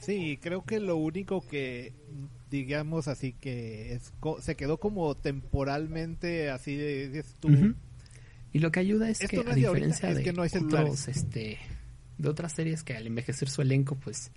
Sí, creo que lo único que, digamos así, que es se quedó como temporalmente así de tú, Ujú. Y lo que ayuda es Esto que no a es de ahorita, diferencia es de que no hay otros, celulares. este, de otras series que al envejecer su elenco, pues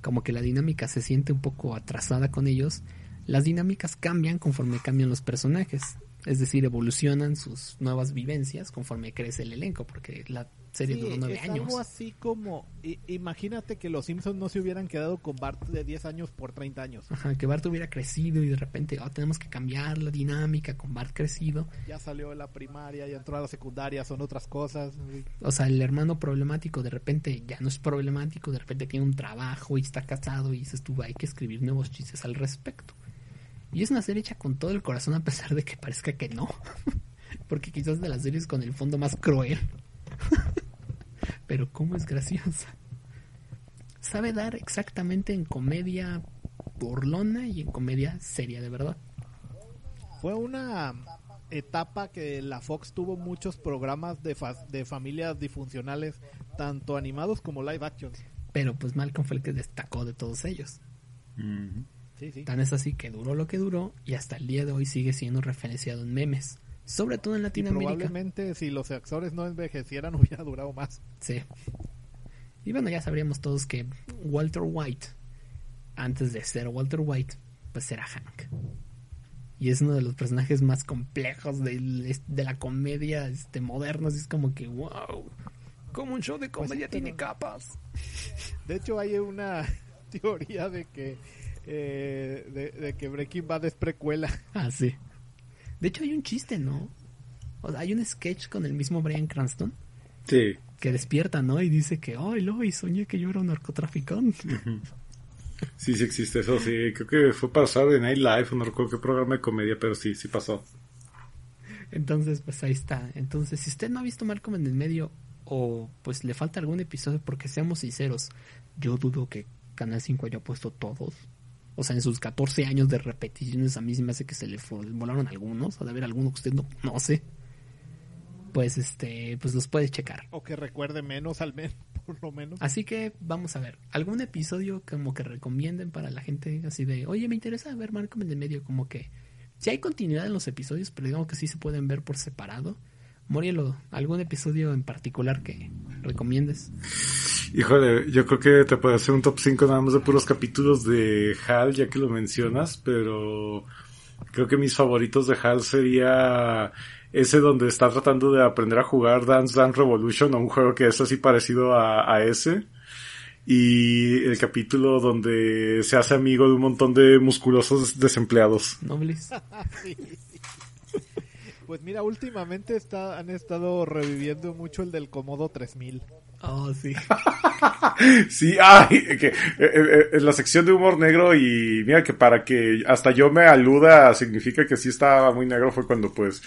como que la dinámica se siente un poco atrasada con ellos, las dinámicas cambian conforme cambian los personajes. Es decir, evolucionan sus nuevas vivencias conforme crece el elenco, porque la serie Sí, duró nueve es años. algo así como, i- imagínate que los Simpsons no se hubieran quedado con Bart de 10 años por 30 años. Ajá, que Bart hubiera crecido y de repente, oh, tenemos que cambiar la dinámica con Bart crecido. Ya salió de la primaria, ya entró a la secundaria, son otras cosas. O sea, el hermano problemático de repente ya no es problemático, de repente tiene un trabajo y está casado y dices tú, hay que escribir nuevos chistes al respecto. Y es una serie hecha con todo el corazón a pesar de que parezca que no. Porque quizás de las series con el fondo más cruel. Pero cómo es graciosa. Sabe dar exactamente en comedia burlona y en comedia seria de verdad. Fue una etapa que la Fox tuvo muchos programas de, fa- de familias disfuncionales, tanto animados como live action. Pero pues Malcolm fue el que destacó de todos ellos. Ujú. Sí, sí. Tan es así que duró lo que duró y hasta el día de hoy sigue siendo referenciado en memes. Sobre todo en Y Latinoamérica. probablemente si los actores no envejecieran hubiera durado más. Sí. Y bueno, ya sabríamos todos que Walter White, antes de ser Walter White, pues era Hank. Y es uno de los personajes más complejos del- de, la comedia este, moderna. así Es como que, wow, como un show de Pues sí, comedia tiene capas. De hecho hay una teoría de que eh, de, de que Breaking Bad es precuela. Ah, sí. De hecho, hay un chiste, ¿no? O sea, hay un sketch con el mismo Brian Cranston Sí. que despierta, ¿no? Y dice que, ay, Lois, soñé que yo era un narcotraficante. Sí, sí existe eso, sí. Creo que fue pasado en Night Live, no recuerdo qué programa de comedia, pero sí, sí pasó. Entonces, pues ahí está. Entonces, si usted no ha visto Malcolm en el medio o pues le falta algún episodio, porque seamos sinceros, yo dudo que Canal 5 haya puesto todos. O sea, en sus 14 años de repeticiones a mí se me hace que se le volaron algunos, o de haber alguno que usted no conoce. Pues este, pues los puede checar. O que recuerde menos al menos, por lo menos. Así que vamos a ver, algún episodio como que recomienden para la gente así de, oye, me interesa ver Malcolm en el medio, como que si hay continuidad en los episodios, pero digamos que sí se pueden ver por separado. Morielo, ¿algún episodio en particular que recomiendes? Híjole, yo creo que te puedo hacer un top 5 nada más de puros capítulos de HAL, ya que lo mencionas, pero creo que mis favoritos de HAL sería ese donde está tratando de aprender a jugar Dance Dance Revolution, o un juego que es así parecido a, a ese. y el capítulo donde se hace amigo de un montón de musculosos desempleados. Noblis. Pues mira, últimamente está, han estado reviviendo mucho el del Comodo 3000. Oh, sí. Sí, ay, que eh, eh, en la sección de humor negro y mira que para que hasta yo me aluda significa que sí estaba muy negro fue cuando pues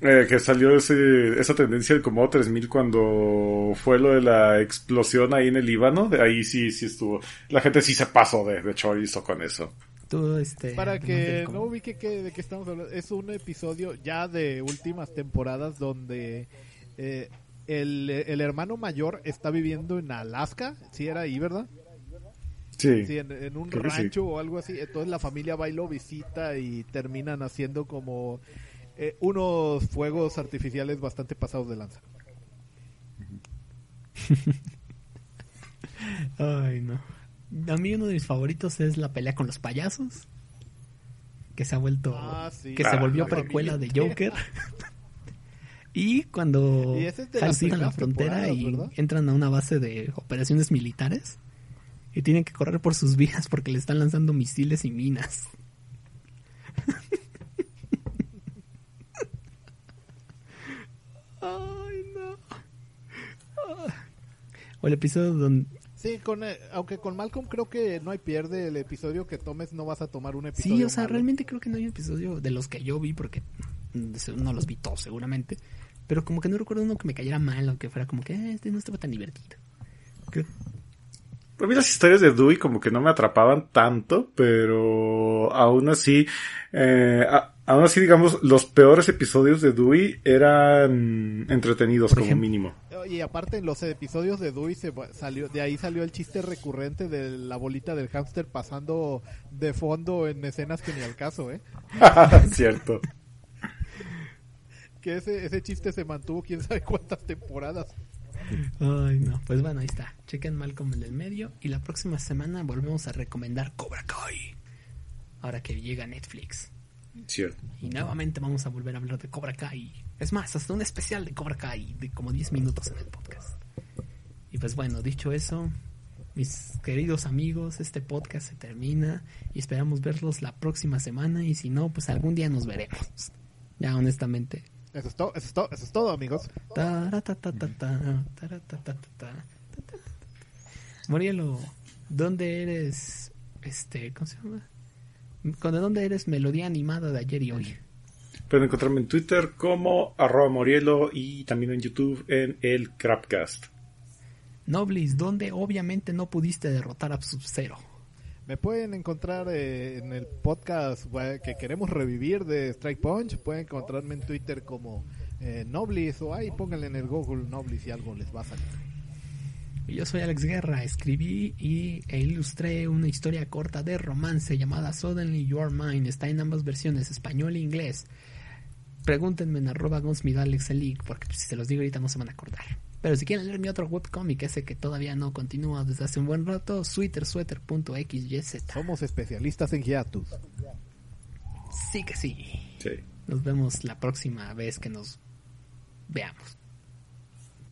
eh, que salió ese, esa tendencia del Comodo 3000 cuando fue lo de la explosión ahí en el Líbano, de ahí sí, sí estuvo, la gente sí se pasó de, de chorizo con eso. Tú, este. Para que no ubique que, de qué estamos hablando, es un episodio ya de últimas temporadas donde eh, el, el hermano mayor está viviendo en Alaska, sí era ahí, ¿verdad? Sí. Sí, en, en un sí. rancho o algo así. Entonces la familia va y lo visita y terminan haciendo como eh, unos fuegos artificiales bastante pasados de lanza. Ay, no. A mí uno de mis favoritos es la pelea con los payasos. Que se ha vuelto. Ah, sí. que se Ah, volvió la precuela de Joker. y cuando Y es la frontera y ¿verdad? entran a una base de operaciones militares. Y tienen que correr por sus vidas porque le están lanzando misiles y minas. Ay, no. O el episodio donde Sí, con, eh, aunque con Malcolm creo que no hay pierde. El episodio que tomes no vas a tomar un episodio. Sí, o sea, malo. realmente creo que no hay un episodio de los que yo vi, porque no los vi todos seguramente. Pero como que no recuerdo uno que me cayera mal o que fuera como que "Eh, este no estaba tan divertido. Creo- A mí las historias de Dewey como que no me atrapaban tanto, pero aún así, eh, a- aún así digamos, los peores episodios de Dewey eran entretenidos como mínimo. Y aparte en los episodios de Dewey se salió, de ahí salió el chiste recurrente de la bolita del hámster pasando de fondo en escenas que ni al caso, ¿eh? Cierto. Que ese, ese chiste se mantuvo quién sabe cuántas temporadas. Ay, no. Pues bueno, ahí está. Chequen Malcolm en el medio. Y la próxima semana volvemos a recomendar Cobra Kai. Ahora que llega Netflix. Cierto. Y nuevamente vamos a volver a hablar de Cobra Kai. Es más, hasta un especial de Cobra Kai de como 10 minutos en el podcast. Y pues bueno, dicho eso, mis queridos amigos, este podcast se termina y esperamos verlos la próxima semana y si no, pues algún día nos veremos. Ya honestamente. Eso es todo, eso es todo, eso es todo, amigos. Morielo, ¿dónde eres? Este, ¿cómo se llama? ¿De dónde eres melodía animada de ayer y hoy? Pueden encontrarme en Twitter como arroba morielo y también en YouTube en el Crapcast. Noblis, donde obviamente no pudiste derrotar a Sub-Zero. Me pueden encontrar eh, en el podcast eh, que queremos revivir de Strike Punch. Pueden encontrarme en Twitter como eh, Noblis o ahí pónganle en el Google Noblis y algo les va a salir. Y Yo soy Alex Guerra, escribí y, e ilustré una historia corta de romance llamada Suddenly You Are Mine. Está en ambas versiones, español e inglés. Pregúntenme en arroba gonsmidalexeleague, porque pues, si se los digo ahorita no se van a acordar. Pero si quieren leer mi otro webcomic, ese que todavía no continúa desde hace un buen rato, sweatersweater.xyz. Somos especialistas en hiatus. Sí que sí. Sí. Nos vemos la próxima vez que nos veamos.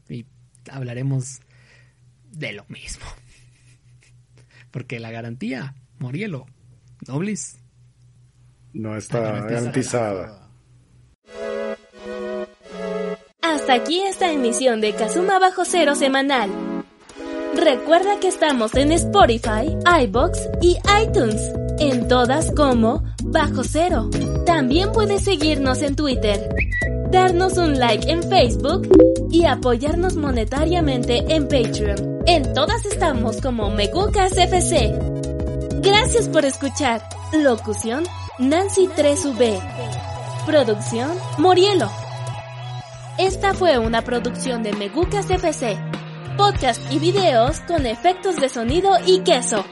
Y hablaremos de lo mismo. Porque la garantía, Morielo, Noblis, No está no está garantizada. Hasta aquí esta emisión de Kazuma Bajo Cero semanal. Recuerda que estamos en Spotify, iBox y iTunes, en todas como Bajo Cero. También puedes seguirnos en Twitter, darnos un like en Facebook y apoyarnos monetariamente en Patreon. En todas estamos como Megucas FC. Gracias por escuchar. Locución Nancy 3V. Producción Morielo. Esta fue una producción de Megucas FC, podcast y videos con efectos de sonido y queso.